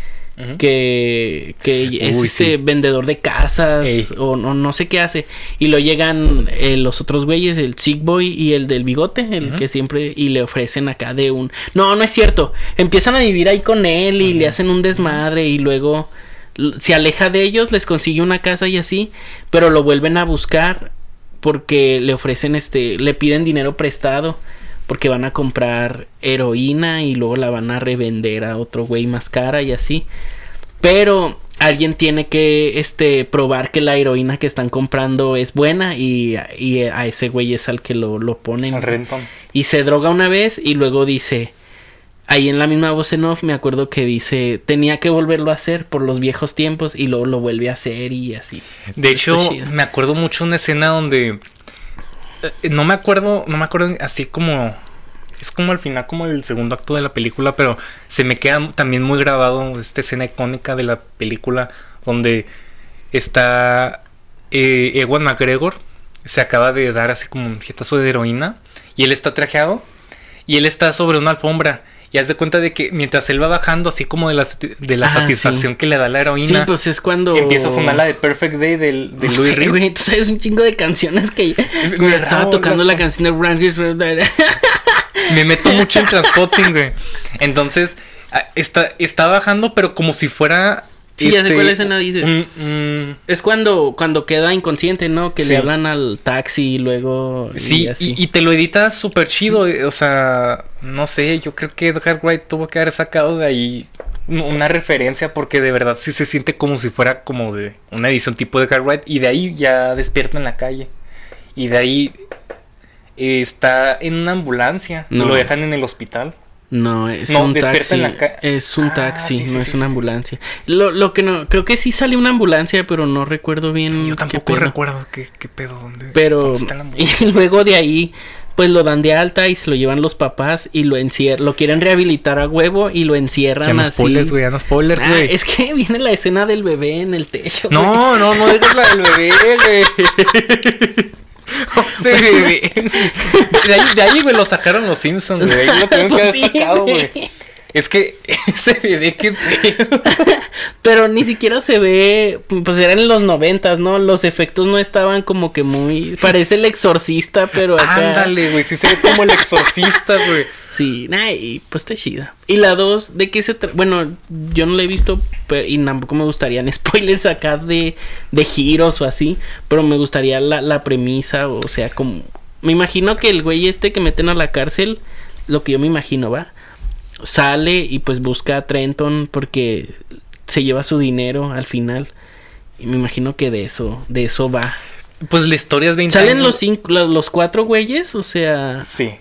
que, que es este vendedor de casas o no, no, sé qué hace. Y lo llegan eh, los otros güeyes, el Sick Boy y el del bigote, el que siempre, y le ofrecen acá de un... No, no es cierto. Empiezan a vivir ahí con él y le hacen un desmadre y luego se aleja de ellos, les consigue una casa y así, pero lo vuelven a buscar porque le ofrecen este, le piden dinero prestado porque van a comprar heroína y luego la van a revender a otro güey más cara y así. Pero alguien tiene que este probar que la heroína que están comprando es buena y, a ese güey es al que lo, lo ponen. Y se droga una vez y luego dice, ahí en la misma voz en off me acuerdo que dice, tenía que volverlo a hacer por los viejos tiempos y luego lo vuelve a hacer y así. De hecho, me acuerdo mucho una escena donde eh, no me acuerdo, no me acuerdo así como es como al final como el segundo acto de la película, pero se me queda también muy grabado esta escena icónica de la película donde está eh, Ewan McGregor, se acaba de dar así como un jetazo de heroína y él está trajeado y él está sobre una alfombra y haz de cuenta de que mientras él va bajando, así como de la, de la ah, satisfacción que le da la heroína. Sí, pues es cuando. Empieza a sonar la de Perfect Day del, de Louis sí, güey, tú sabes un chingo de canciones que. Me estaba tocando la canción de Brand Me meto mucho en transporting, güey. Entonces, está, está bajando, pero como si fuera Sí, ya sé Este, cuál escena dices. mm, mm, Es cuando, cuando queda inconsciente, ¿no? Que Sí. le hablan al taxi y luego. y Sí, así. y, y te lo editas súper chido. eh, O sea, no sé, yo creo que Edgar Wright tuvo que haber sacado de ahí una referencia porque de verdad sí se siente como si fuera como de una edición tipo de Edgar Wright y de ahí ya despierta en la calle. Y de ahí está en una ambulancia. No. Lo dejan en el hospital. No, es No, un taxi. en la ca- Es un Ah, taxi, sí, sí, no sí, es una ambulancia. Lo, lo que no, creo que sí salió una ambulancia, pero no recuerdo bien. Yo qué tampoco pedo. recuerdo qué, qué pedo. Dónde, Pero, dónde está la ambulancia. y luego de ahí, pues lo dan de alta y se lo llevan los papás y lo encierran, lo quieren rehabilitar a huevo y lo encierran Ya no así. spoilers, güey, ya no spoilers, Ah, es que viene la escena del bebé en el techo. No, no, no digas la del bebé, güey. Ese bebé. De ahí, de ahí, güey, lo sacaron los Simpsons, güey. Lo tuvieron que haber Sí, sacado, güey. Es que ese bebé, pedo. Pero ni siquiera se ve, pues eran en los noventas, ¿no? Los efectos no estaban como que muy... Parece el exorcista, pero acá... Ándale, güey. Sí se ve como el exorcista, güey. Sí, nah, y pues está chida. Y la dos, ¿de qué se trata? Bueno, yo no la he visto pero, y tampoco me gustarían spoilers acá de, de giros o así, pero me gustaría la, la premisa, o sea, como... Me imagino que el güey este que meten a la cárcel, lo que yo me imagino, ¿va? Sale y pues busca a Trenton porque se lleva su dinero al final. Y me imagino que de eso, de eso va. Pues la historia es 20 ¿Salen años. los cinco, los, los cuatro güeyes? O sea... Sí.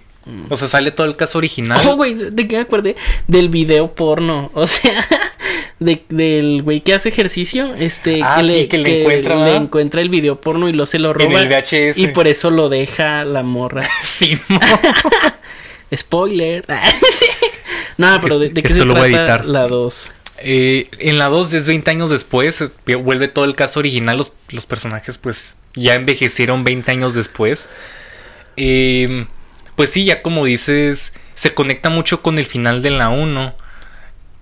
O sea, sale todo el caso original. Oh, güey, ¿de qué me acordé? Del video porno. O sea, de, del güey que hace ejercicio. Este, Ah, que, sí, le, que le encuentra, le encuentra el video porno y lo se lo En roba. el VHS. Y por eso lo deja la morra. Sí, mo. Spoiler. No, pero ¿de, de qué Esto se lo voy a editar. la 2? Eh, en la 2 es 20 años después, eh, vuelve todo el caso original, los, los personajes pues ya envejecieron 20 años después. Eh, pues sí, ya como dices, se conecta mucho con el final de la 1.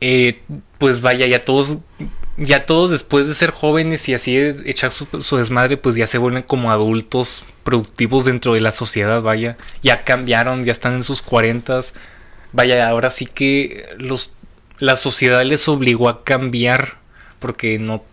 Eh, pues vaya, ya todos, ya todos después de ser jóvenes y así de echar su, su desmadre, pues ya se vuelven como adultos productivos dentro de la sociedad, vaya. Ya cambiaron, ya están en sus 40 Vaya, ahora sí que los la sociedad les obligó a cambiar porque no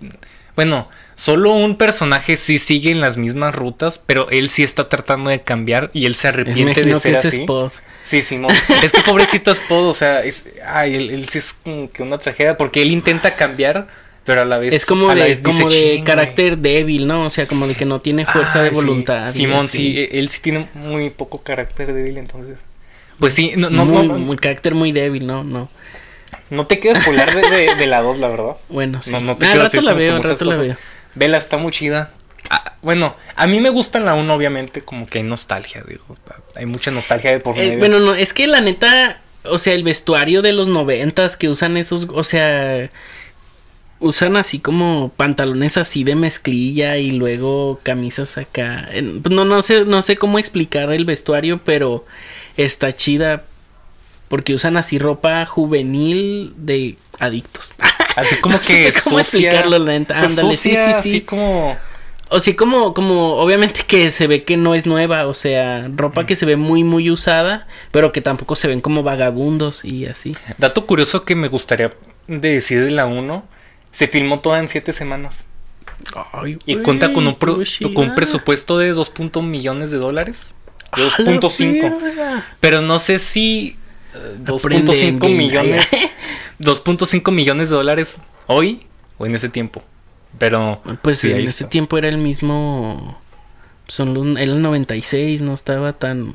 bueno, solo un personaje sí sigue en las mismas rutas, pero él sí está tratando de cambiar y él se arrepiente imagino de ser así. Spot. Sí, Simón. es que pobrecito Spot, o sea, es, ay, él, él sí es como que una tragedia porque él intenta cambiar, pero a la vez Es como de, vez como dice, de "Chin, carácter débil, ¿no? O sea, como de que no tiene güey". fuerza de sí. voluntad. y Simón, así. sí, él sí tiene muy poco carácter débil, entonces. Pues sí, no, no, muy, no, muy carácter muy débil, ¿no? No. no te quedes polar de, de, de la 2, la verdad. Bueno, sí. No, no te Ah, al rato la veo, al rato la veo. Vela, está muy chida. Ah, bueno, a mí me gusta la 1, obviamente, como que hay nostalgia, digo. Hay mucha nostalgia de por Eh, medio. bueno, no, es que la neta, o sea, el vestuario de los noventas que usan esos, o sea, usan así como pantalones así de mezclilla y luego camisas acá. Pues, No, no sé, no sé cómo explicar el vestuario, pero está chida porque usan así ropa juvenil de adictos. Así como no que cómo sucia, explicarlo, la neta. pues Ándale, sí, sucia, sí, sí. Así como... O sea, como, como, obviamente que se ve que no es nueva, o sea, ropa que se ve muy, muy usada, pero que tampoco se ven como vagabundos y así. Dato curioso que me gustaría de decir de la 1. Se filmó toda en 7 semanas. Ay, Y cuenta con un, pro- con un presupuesto de 2. millones de dólares. De ¡A la 2.5. verga! Pero no sé si eh, Aprende 2.5 Endgame. millones. 2.5 millones de dólares hoy o en ese tiempo. Pero Pues sí, en ese está. tiempo era el mismo. Son el 96, no estaba tan.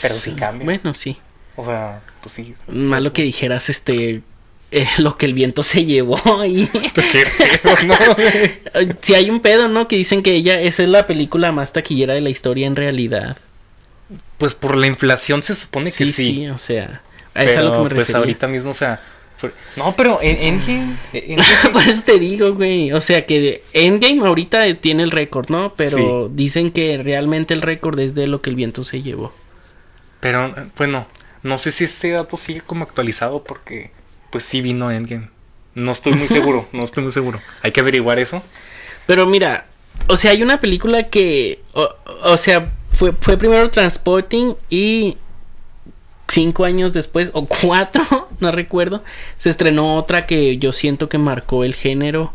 Pero sí cambia. Bueno, sí. O sea, pues sí. Malo que dijeras este. eh, lo que el viento se llevó y Qué ¿no? si hay un pedo, ¿no? Que dicen que ella esa es la película más taquillera de la historia en realidad. Pues por la inflación se supone que Sí, sí. sí, o sea, a eso es a Pero lo que me pues refería. ahorita mismo, o sea. No, pero en Endgame. en- en- Por eso te digo, güey. O sea que Endgame ahorita tiene el récord, ¿no? Pero dicen que realmente el récord es de lo que el viento se llevó. Pero bueno, no sé si este dato sigue como actualizado porque pues sí vino Endgame. No estoy muy seguro, no estoy muy seguro. Hay que averiguar eso. Pero mira, o sea, hay una película que, o, o sea, fue, fue primero Transporting y cinco años después, o cuatro, no recuerdo, se estrenó otra que yo siento que marcó el género,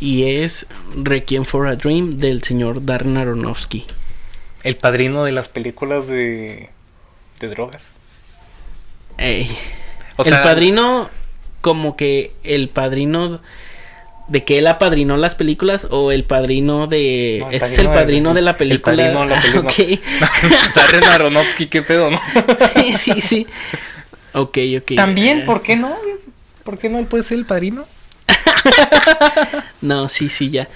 y es Requiem for a Dream del señor Darren Aronofsky. El padrino de las películas de, de drogas. Ey. el padrino, como que el padrino de que él apadrinó las películas o el padrino de. este es el padrino de, la película. El padrino de la película. Ah, Darren Aronofsky, qué pedo, ¿no? sí, sí. Ok, ok. También, ¿por qué no? ¿Por qué no él puede ser el padrino? no, sí, sí, ya.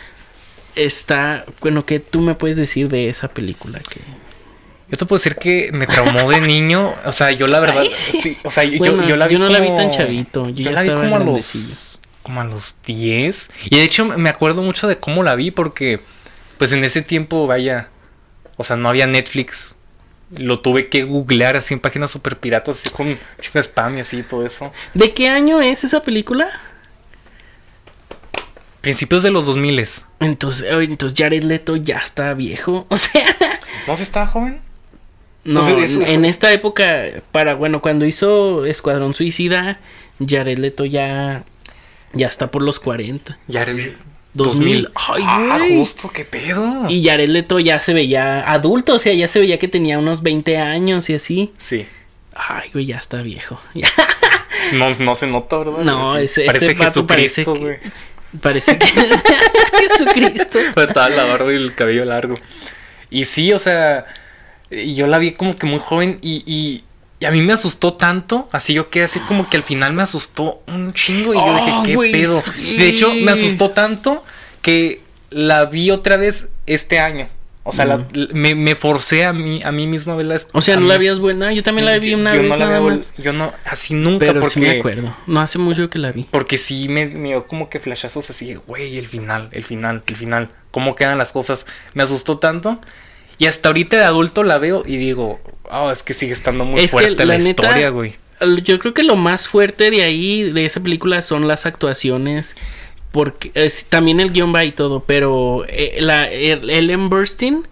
Está. Bueno, ¿qué tú me puedes decir de esa película? que Yo te puedo decir que me traumó de niño. O sea, yo la verdad. sí, o sea, yo, yo, la vi. Yo no la vi tan chavito. Yo, la vi como a los. Como a los 10. Y de hecho, me acuerdo mucho de cómo la vi porque. Pues en ese tiempo, vaya. O sea, no había Netflix. Lo tuve que googlear así en páginas super piratas, así con spam y así todo eso. ¿De qué año es esa película? Principios de los 2000 Entonces, entonces Jared Leto ya está viejo. O sea. ¿No se está joven? No, en esta época, para bueno, cuando hizo Escuadrón Suicida, Jared Leto ya, ya está por los 40. Jared 2000. Ay, ah, justo, qué pedo. Y Jared Leto ya se veía adulto, o sea, ya se veía que tenía unos 20 años y así. Sí. Ay, güey, ya está viejo. no, no se nota, ¿verdad? No, ese, parece este Jesucristo, güey. Parece que Jesucristo. Toda la barba y el cabello largo. Y sí, o sea, yo la vi como que muy joven y, y, a mí me asustó tanto. Así yo quedé así como que al final me asustó un chingo. Y yo dije, ah, ¿qué pedo? De hecho, me asustó tanto que la vi otra vez este año. O sea, me, me, forcé a mí, a mí mismo a verla. O sea, ¿no la vías buena? Yo también la vi una vez. No nada más. Yo no, así nunca. Pero porque, sí me acuerdo. No hace mucho que la vi. Porque sí me, me dio como que flashazos así, güey, el final, el final, el final. Cómo quedan las cosas. Me asustó tanto. Y hasta ahorita de adulto la veo y digo, oh, es que sigue estando muy fuerte la, historia, güey. Yo creo que lo más fuerte de ahí, de esa película, son las actuaciones porque también el guion va y todo, pero eh, la Ellen Burstyn,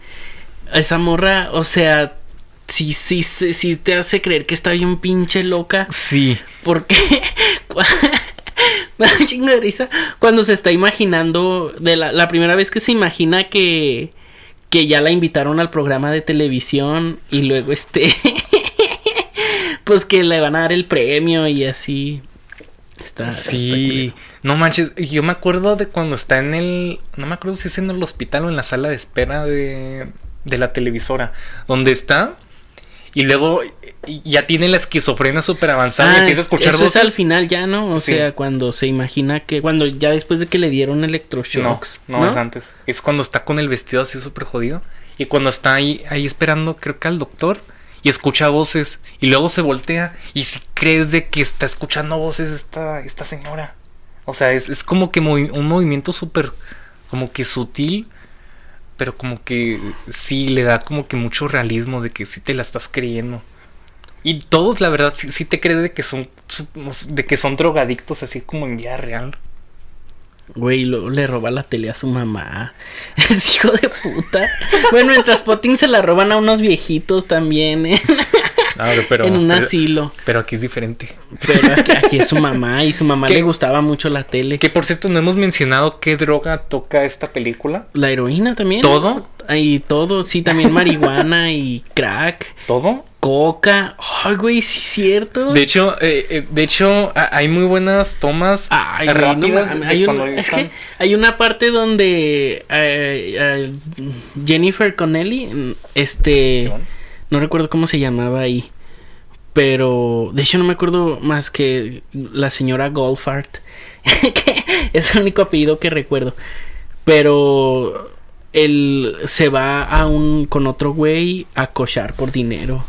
esa morra, o sea, sí, sí, sí, te hace creer que está bien pinche loca. Sí. Porque me da un chingo de risa cuando se está imaginando de la, la primera vez que se imagina que que ya la invitaron al programa de televisión y luego este pues que le van a dar el premio y así. Sí, no manches, yo me acuerdo de cuando está en el, no me acuerdo si es en el hospital o en la sala de espera de, de la televisora, donde está y luego ya tiene la esquizofrenia súper avanzada y ah, empieza a escuchar eso es al final ya, ¿no? O sea, cuando se imagina que, cuando ya después de que le dieron electroshocks. No, no, es antes. Es cuando está con el vestido así súper jodido y cuando está ahí, ahí esperando, creo que al doctor y escucha voces y luego se voltea y si crees de que está escuchando voces esta, esta señora. O sea, es, como que un movimiento súper como que sutil, pero como que sí le da como que mucho realismo de que sí te la estás creyendo. Y todos, la verdad, sí, te crees de que son de que son drogadictos así como en vida real. Güey, le roba la tele a su mamá. Es hijo de puta. bueno, en Transpotting se la roban a unos viejitos también, ¿eh? pero, en un asilo. Pero aquí es diferente. Pero aquí, es su mamá y su mamá le gustaba mucho la tele. Que por cierto, no hemos mencionado qué droga toca esta película. La heroína también. ¿Todo? Y todo, sí, también marihuana y crack. ¿Todo? Coca. Ay, güey, sí es cierto. De hecho, eh, eh, de hecho, hay muy buenas tomas Ay, rápidas. hay es que hay una parte donde eh, Jennifer Connelly, este, no recuerdo cómo se llamaba ahí, pero de hecho no me acuerdo más que la señora Goldfart, que es el único apellido que recuerdo, pero él se va a un con otro güey a cochar por dinero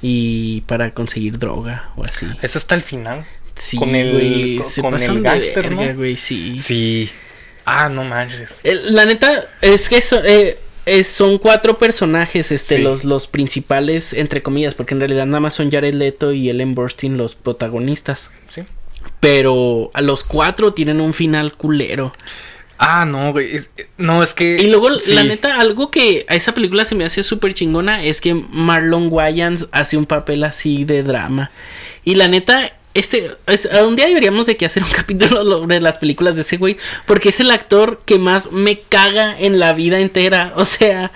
y para conseguir droga o así. Es hasta el final. Sí, con el, con, el gangster, ¿no? sí. Sí. Ah, no manches. la neta es que eh, son cuatro personajes, este, los, los principales, entre comillas, porque en realidad nada más son Jared Leto y Ellen Burstyn los protagonistas. Sí. Pero a los cuatro tienen un final culero. Ah, no, güey. no, es que. Y luego, la neta, algo que a esa película se me hace súper chingona es que Marlon Wayans hace un papel así de drama. Y la neta, este, un día deberíamos de que hacer un capítulo sobre las películas de ese güey, porque es el actor que más me caga en la vida entera. O sea,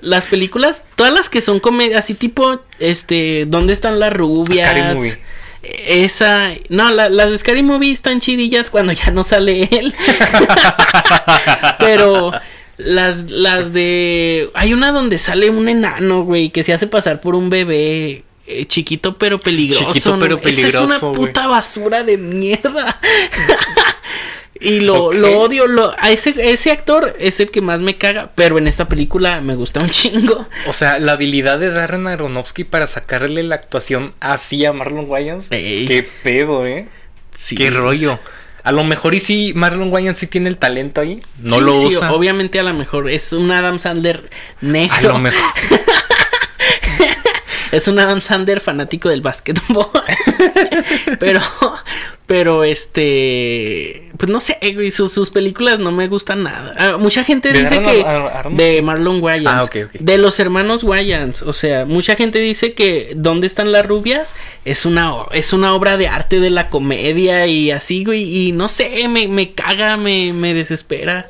las películas, todas las que son comedias, así tipo, este, ¿dónde están las rubias? Scary Movie. Esa, no, las de Scary Movie están chidillas cuando ya no sale él. Pero las, las de. Hay una donde sale un enano, güey, que se hace pasar por un bebé. Eh, chiquito pero peligroso. Chiquito pero peligroso. Esa es una puta basura de mierda. y lo, lo odio. Lo, a ese, ese actor es el que más me caga. Pero en esta película me gusta un chingo. O sea, la habilidad de Darren Aronofsky para sacarle la actuación así a Marlon Wayans. Qué pedo, eh. Sí, Qué rollo. A lo mejor y sí, Marlon Wayans sí tiene el talento ahí. No lo usa. obviamente a lo mejor es un Adam Sandler negro. A lo mejor. es un Adam Sandler fanático del básquetbol. pero, pero este, pues no sé, güey, sus, películas no me gustan nada. Ah, mucha gente dice que de Marlon Wayans, ah, de los hermanos Wayans, o sea, mucha gente dice que ¿Dónde están las rubias? es una es una obra de arte de la comedia y así, güey, y no sé, me, me caga, me, me desespera.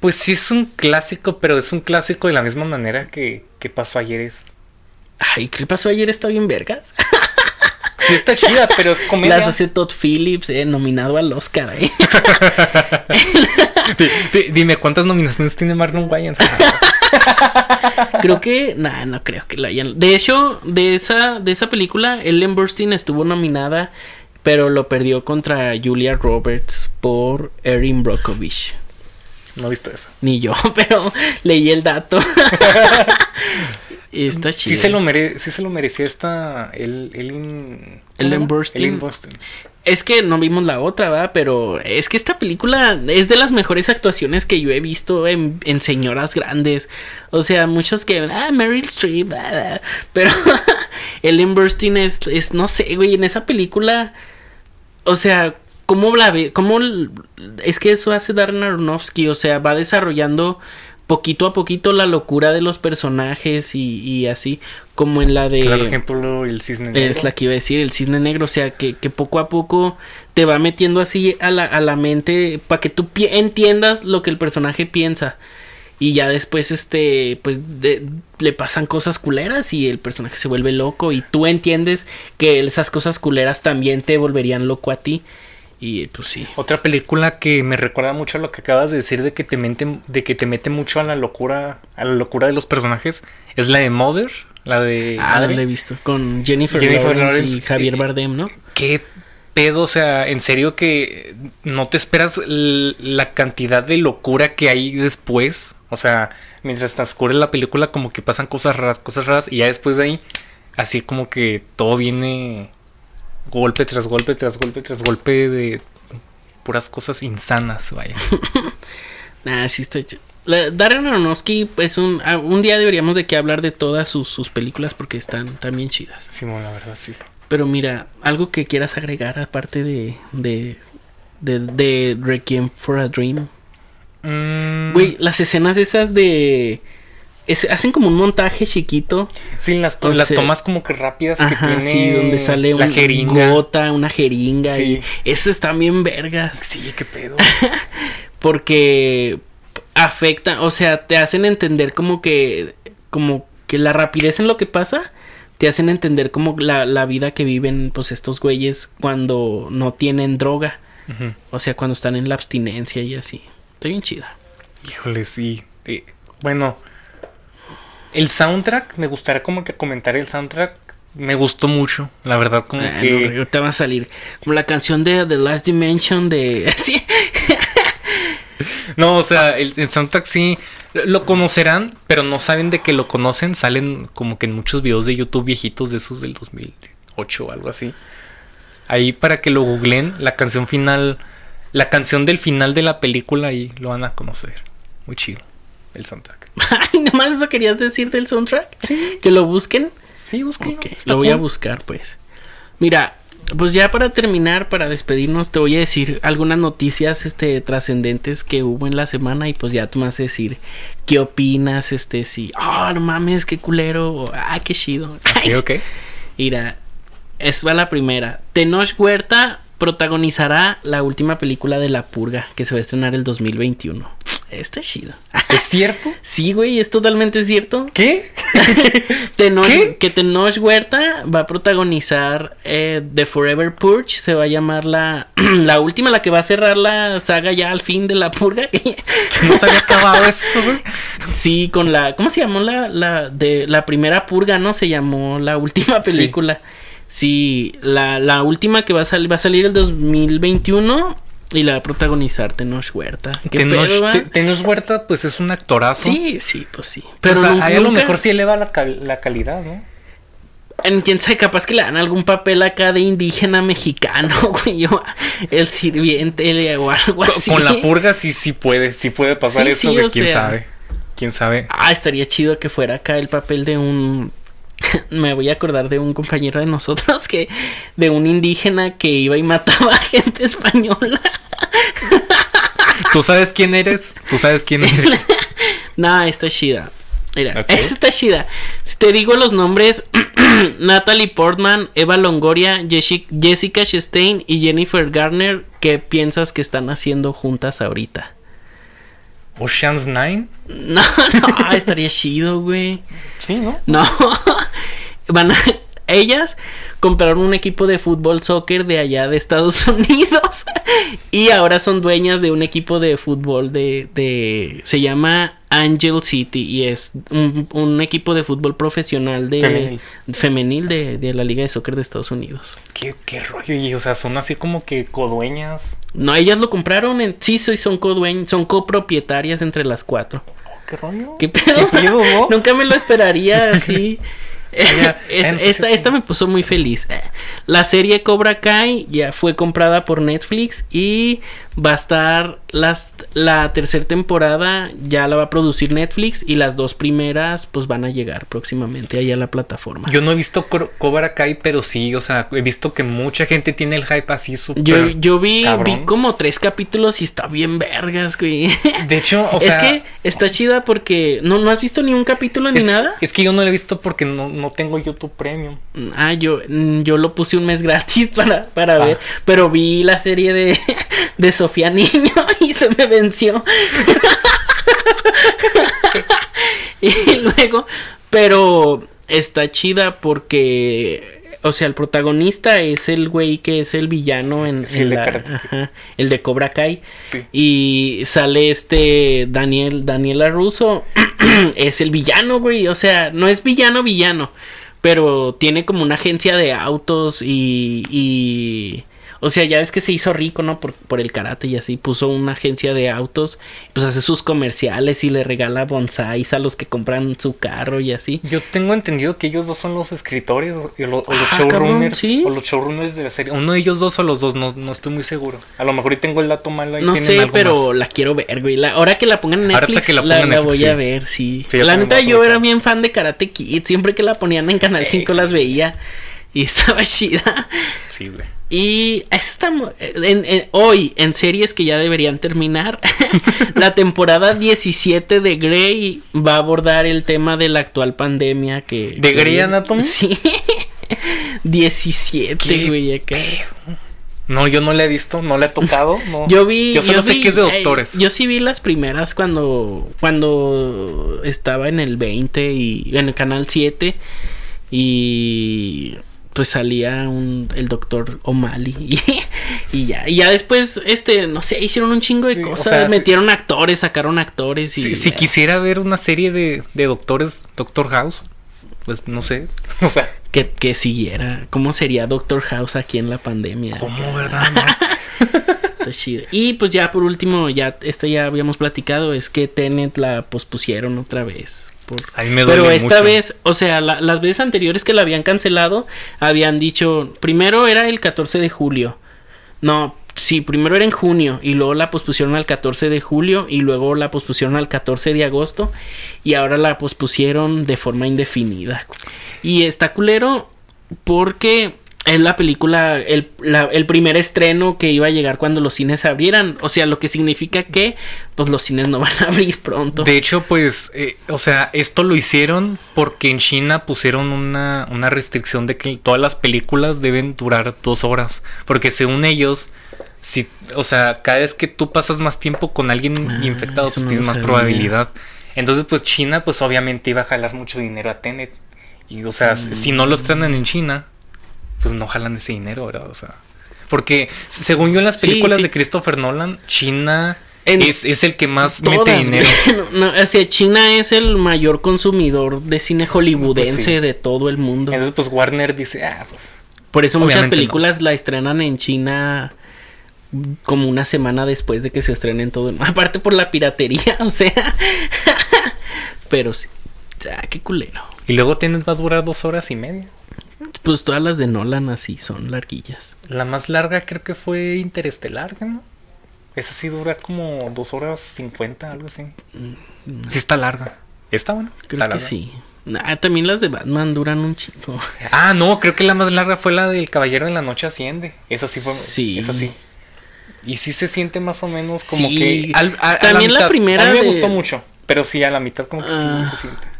Pues sí es un clásico, pero es un clásico de la misma manera que, que pasó ayer es. Ay, ¿qué pasó ayer? Está bien vergas. Sí está chida, pero es comedia. Las hace Todd Phillips, eh, nominado al Oscar, eh. Dime, ¿cuántas nominaciones tiene Marlon Wayans? creo que, nah, no creo que la hayan. De hecho, de esa, de esa película, Ellen Burstyn estuvo nominada, pero lo perdió contra Julia Roberts por Erin Brockovich. No he visto eso. Ni yo, pero leí el dato. Está chido. Sí se lo, mere sí se lo merecía esta. El, el, el Burstyn. Es que no vimos la otra, ¿verdad? Pero es que esta película es de las mejores actuaciones que yo he visto en, en señoras grandes. O sea, muchos que. Ah, Meryl Streep. Pero Ellen Burstyn es, es. No sé, güey. En esa película. O sea, ¿cómo la ve? ¿Cómo.? Es que eso hace Darren Aronofsky. O sea, va desarrollando poquito a poquito la locura de los personajes y, así, como en la de... Por ejemplo, el cisne negro. Es la que iba a decir, el cisne negro, o sea, que, que poco a poco te va metiendo así a la, a la mente para que tú entiendas lo que el personaje piensa. Y ya después, este, pues le pasan cosas culeras y el personaje se vuelve loco y tú entiendes que esas cosas culeras también te volverían loco a ti. Y pues sí. Otra película que me recuerda mucho a lo que acabas de decir de que te mete, de que te mete mucho a la locura, a la locura de los personajes, es la de Mother, la de Ah, no la he visto con Jennifer, Lawrence, y Javier Bardem, ¿no? Qué pedo, o sea, en serio que no te esperas la cantidad de locura que hay después, o sea, mientras transcurre la película como que pasan cosas raras, cosas raras y ya después de ahí así como que todo viene golpe tras golpe tras golpe tras golpe de puras cosas insanas, vaya. nah, sí está hecho. Darren Aronofsky es un ah, un día deberíamos de que hablar de todas sus, películas porque están también chidas. Sí, la verdad sí. Pero mira, algo que quieras agregar aparte de de de, de Requiem for a Dream. Mm. Güey, las escenas esas de hacen como un montaje chiquito. Sí, las, las tomas como que rápidas que tiene. Sí, donde sale una jeringa. gota, una jeringa. Sí. Y eso está bien vergas. Sí, qué pedo. Porque afecta, o sea, te hacen entender como que, como que la rapidez en lo que pasa, te hacen entender como la, la vida que viven pues estos güeyes cuando no tienen droga. O sea, cuando están en la abstinencia y así. Está bien chida. Híjole, sí. Eh, bueno, el soundtrack, me gustaría como que comentar el soundtrack. Me gustó mucho, la verdad, como ah, que. te va a salir. Como la canción de The Last Dimension de. no, o sea, el, soundtrack sí. Lo conocerán, pero no saben de que lo conocen. Salen como que en muchos videos de YouTube viejitos de esos del 2008 o algo así. Ahí para que lo googleen, la canción final. La canción del final de la película, ahí lo van a conocer. Muy chido, el soundtrack. Ay, nomás eso querías decir del soundtrack. Sí. Que lo busquen. Sí, busquen. lo voy a buscar, pues. Mira, pues ya para terminar, para despedirnos, te voy a decir algunas noticias este trascendentes que hubo en la semana y pues ya tú me vas a decir qué opinas, este, si, oh, no mames, qué culero, ah, qué chido. Ok, ok. Mira, Es va la primera. Tenoch Huerta protagonizará la última película de La Purga que se va a estrenar el 2021. Este es chido. ¿Es cierto? sí, güey, es totalmente cierto. ¿Qué? Tenoch, Que Tenoch Huerta va a protagonizar eh, The Forever Purge. Se va a llamar la, la última, la que va a cerrar la saga ya al fin de La Purga. no se había acabado eso, güey. Sí, con la. ¿Cómo se llamó la, la, de, la primera Purga, no? Se llamó la última película. Sí, la, la última que va a, salir va a salir el 2021 y la va a protagonizar Tenoch Huerta. Tenoch, Huerta, pues es un actorazo. Sí, sí, pues sí. Pero a lo mejor sí eleva la, la calidad, ¿no? En quién sabe, capaz que le dan algún papel acá de indígena mexicano, güey, el sirviente o algo así. Con la purga sí, sí puede, sí puede pasar eso, de quién sabe. Quién sabe. Ah, estaría chido que fuera acá el papel de un me voy a acordar de un compañero de nosotros que de un indígena que iba y mataba a gente española. ¿Tú sabes quién eres? ¿Tú sabes quién eres? nah, está chida. Mira, esta está chida. Si te digo los nombres, Natalie Portman, Eva Longoria, Jessica Chastain y Jennifer Garner, ¿qué piensas que están haciendo juntas ahorita? Ocean's Nine. No, no, estaría chido, güey. Sí, ¿no? No. Van a, ellas compraron un equipo de fútbol soccer de allá de Estados Unidos y ahora son dueñas de un equipo de fútbol de, de se llama Angel City y es un, equipo de fútbol profesional de femenil, de, la Liga de Soccer de Estados Unidos. ¿Qué, qué rollo? Y, o sea, son así como que codueñas. No, ellas lo compraron en sí, son codueñas, son copropietarias entre las cuatro. Oh, ¿Qué rollo? ¿Qué pedo? Nunca me lo esperaría así. esta, esta me puso muy feliz. La serie Cobra Kai ya fue comprada por Netflix y va a estar las, la tercera temporada ya la va a producir Netflix y las dos primeras pues van a llegar próximamente allá a la plataforma. Yo no he visto Cobra Kai, pero sí, o sea, he visto que mucha gente tiene el hype así súper Yo, yo vi, vi como tres capítulos y está bien vergas, güey. De hecho, o sea... Es que está chida porque no, no has visto ni un capítulo ni nada. Es que yo no lo he visto porque no, no tengo YouTube Premium. Ah, yo, yo lo puse un mes gratis para, para ah. ver, pero vi la serie de, de Sofía Niño y se me venció. y luego, pero está chida porque, o sea, el protagonista es el güey que es el villano en, el, de el de Cobra Kai. Y sale este Daniel, Daniela Russo, es el villano, güey. O sea, no es villano, villano. Pero tiene como una agencia de autos y, y o sea, ya ves que se hizo rico, ¿no? Por, por el karate y así. Puso una agencia de autos. Pues hace sus comerciales y le regala bonsais a los que compran su carro y así. Yo tengo entendido que ellos dos son los escritores o, los ah, showrunners. O los showrunners de la serie. Uno de ellos dos o los dos, no, no estoy muy seguro. A lo mejor y tengo el dato mal ahí. No sé, pero la quiero ver, güey. La, ahora que la pongan en Netflix, la, voy a ver, sí. la neta, yo era bien fan de Karate Kid. Siempre que la ponían en Canal 5 las veía. Y estaba chida. Sí, güey. Y estamos en, hoy en series que ya deberían terminar. la temporada 17 de Grey va a abordar el tema de la actual pandemia que ¿De Grey Anatomy? Sí. 17, güey, acá. No, yo no la he visto, no la he tocado. No. Yo vi. Yo solo sé que es de doctores. yo sí vi las primeras cuando. Cuando estaba en el 20 y. En el canal 7. Y pues salía un, el doctor O'Malley y, ya. Y ya después, este, no sé, hicieron un chingo de cosas. metieron actores, sacaron actores. Y, si, quisiera ver una serie de, de doctores, Doctor House, pues no sé. O sea. Que, que siguiera. ¿Cómo sería Doctor House aquí en la pandemia? ¿Cómo, verdad? chido. Y pues ya por último, ya, esta ya habíamos platicado, es que Tenet la pospusieron otra vez. Pero esta vez, o sea, las veces anteriores que la habían cancelado, habían dicho, primero era el 14 de julio. No, sí, primero era en junio y luego la pospusieron al 14 de julio y luego la pospusieron al 14 de agosto y ahora la pospusieron de forma indefinida. Y está culero porque es la película, el, el, primer estreno que iba a llegar cuando los cines abrieran. O sea, lo que significa que pues los cines no van a abrir pronto. De hecho, pues, eh, o sea, esto lo hicieron porque en China pusieron una, una restricción de que todas las películas deben durar dos horas. Porque según ellos, si, o sea, cada vez que tú pasas más tiempo con alguien ah, infectado, pues tienes más probabilidad. Entonces, pues China, pues obviamente iba a jalar mucho dinero a Tenet. Y, o sea, si no lo estrenan en China, pues no jalan ese dinero, ¿verdad? O sea, porque según yo en las películas de Christopher Nolan, China es, el que más mete dinero. no, o sea, China es el mayor consumidor de cine hollywoodense pues de todo el mundo. Entonces, pues Warner dice, ah, pues. Por eso muchas películas la estrenan en China como una semana después de que se estrenen todo. Aparte por la piratería, o sea. Pero sí. O sea, qué culero. Y luego tienes va a durar dos horas y media. Pues todas las de Nolan así son larguillas. La más larga creo que fue Interestelar, ¿no? Esa sí dura como dos horas cincuenta, algo así. Mm, sí está larga. ¿Está bueno? Creo que sí. también las de Batman duran un chico. Ah, no, creo que la más larga fue la del Caballero de la Noche Asciende. Esa sí fue. Sí. Esa sí. Y sí se siente más o menos como que. también la, primera. A mí me gustó mucho. Pero sí, a la mitad como que sí ah. se siente.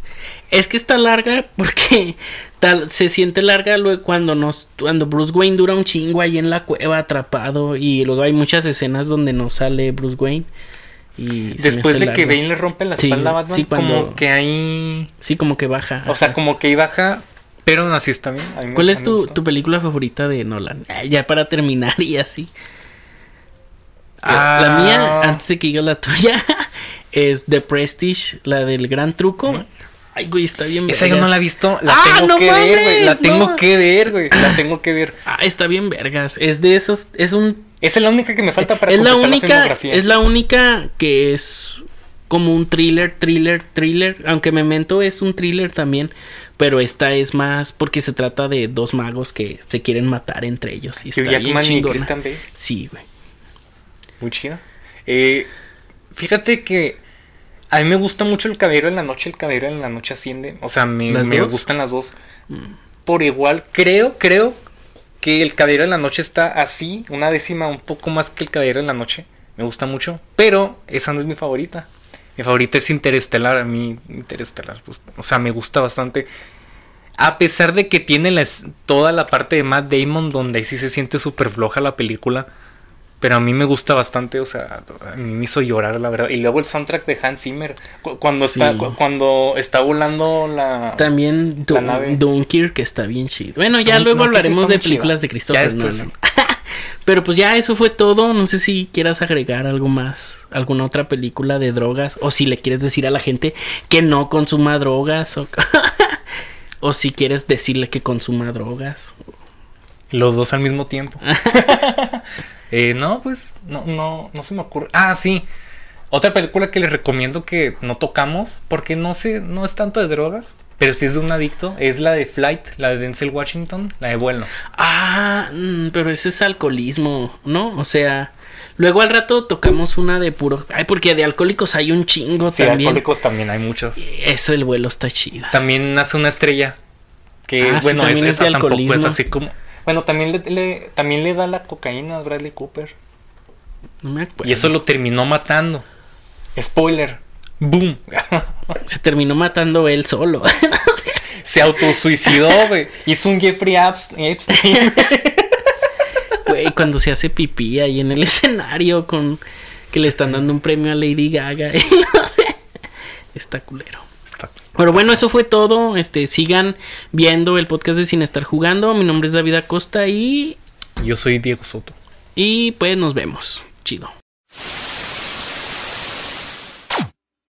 Es que está larga porque tal, se siente larga luego cuando nos cuando Bruce Wayne dura un chingo ahí en la cueva atrapado y luego hay muchas escenas donde no sale Bruce Wayne. Y Después de que Bane le rompe la espalda a Batman, como que ahí... Sí, como que baja. O sea, como que ahí baja, pero así está bien. ¿Cuál es tu, tu, película favorita de Nolan? Ya para terminar y así. La mía, ah. antes de que diga la tuya, es The Prestige, la del gran truco. Ay, güey, está bien Esa yo no la he visto. La ah, tengo que ver, güey. La tengo que ver, güey. La tengo que ver. Ah, está bien vergas. Es de esos. Es un. Esa es la única que me falta para es la única Es la única que es como un thriller, thriller, thriller. Aunque Memento es un thriller también. Pero esta es más porque se trata de dos magos que se quieren matar entre ellos. Y está bien chingona. Sí, güey. Muy chida. Eh, fíjate que a mí me gusta mucho el caballero en la noche, el caballero en la noche asciende. O sea, me, gustan las dos. Mm. Por igual, creo, creo que el caballero en la noche está así, una décima un poco más que el caballero en la noche. Me gusta mucho, pero esa no es mi favorita. Mi favorita es Interestelar, a mí Interestelar, pues, o sea, me gusta bastante. A pesar de que tiene toda la parte de Matt Damon donde ahí sí se siente súper floja la película. Pero a mí me gusta bastante, o sea, a mí me hizo llorar, la verdad. Y luego el soundtrack de Hans Zimmer, cuando está cuando está volando la También Dunkirk, que está bien chido. Bueno, ya luego hablaremos de películas de Christopher Nolan. Pero pues ya eso fue todo. No sé si quieras agregar algo más, alguna otra película de drogas. O si le quieres decir a la gente que no consuma drogas. O, o si quieres decirle que consuma drogas. Los dos al mismo tiempo. Eh, no, pues no, no, no se me ocurre. Ah, sí. Otra película que les recomiendo que no tocamos, porque no sé, no es tanto de drogas, pero sí es de un adicto, es la de Flight, la de Denzel Washington, la de vuelo. Ah, mm, pero ese es alcoholismo, ¿no? O sea, luego al rato tocamos una de puro. Ay, porque de alcohólicos hay un chingo sí, también. de alcohólicos también hay muchos. Eso, el vuelo está chido. También hace una estrella. Que ah, bueno, es, esa tampoco es así como. Bueno, también le, también le da la cocaína a Bradley Cooper. No me acuerdo. Y eso lo terminó matando. Spoiler. Boom. Se terminó matando él solo. Se autosuicidó, güey. Hizo un Jeffrey Epstein. Güey, cuando se hace pipí ahí en el escenario con que le están dando un premio a Lady Gaga. Está culero. Pero bueno, eso fue todo. Este, sigan viendo el podcast de Sin Estar Jugando. Mi nombre es David Acosta y. Yo soy Diego Soto. Y pues nos vemos. Chido.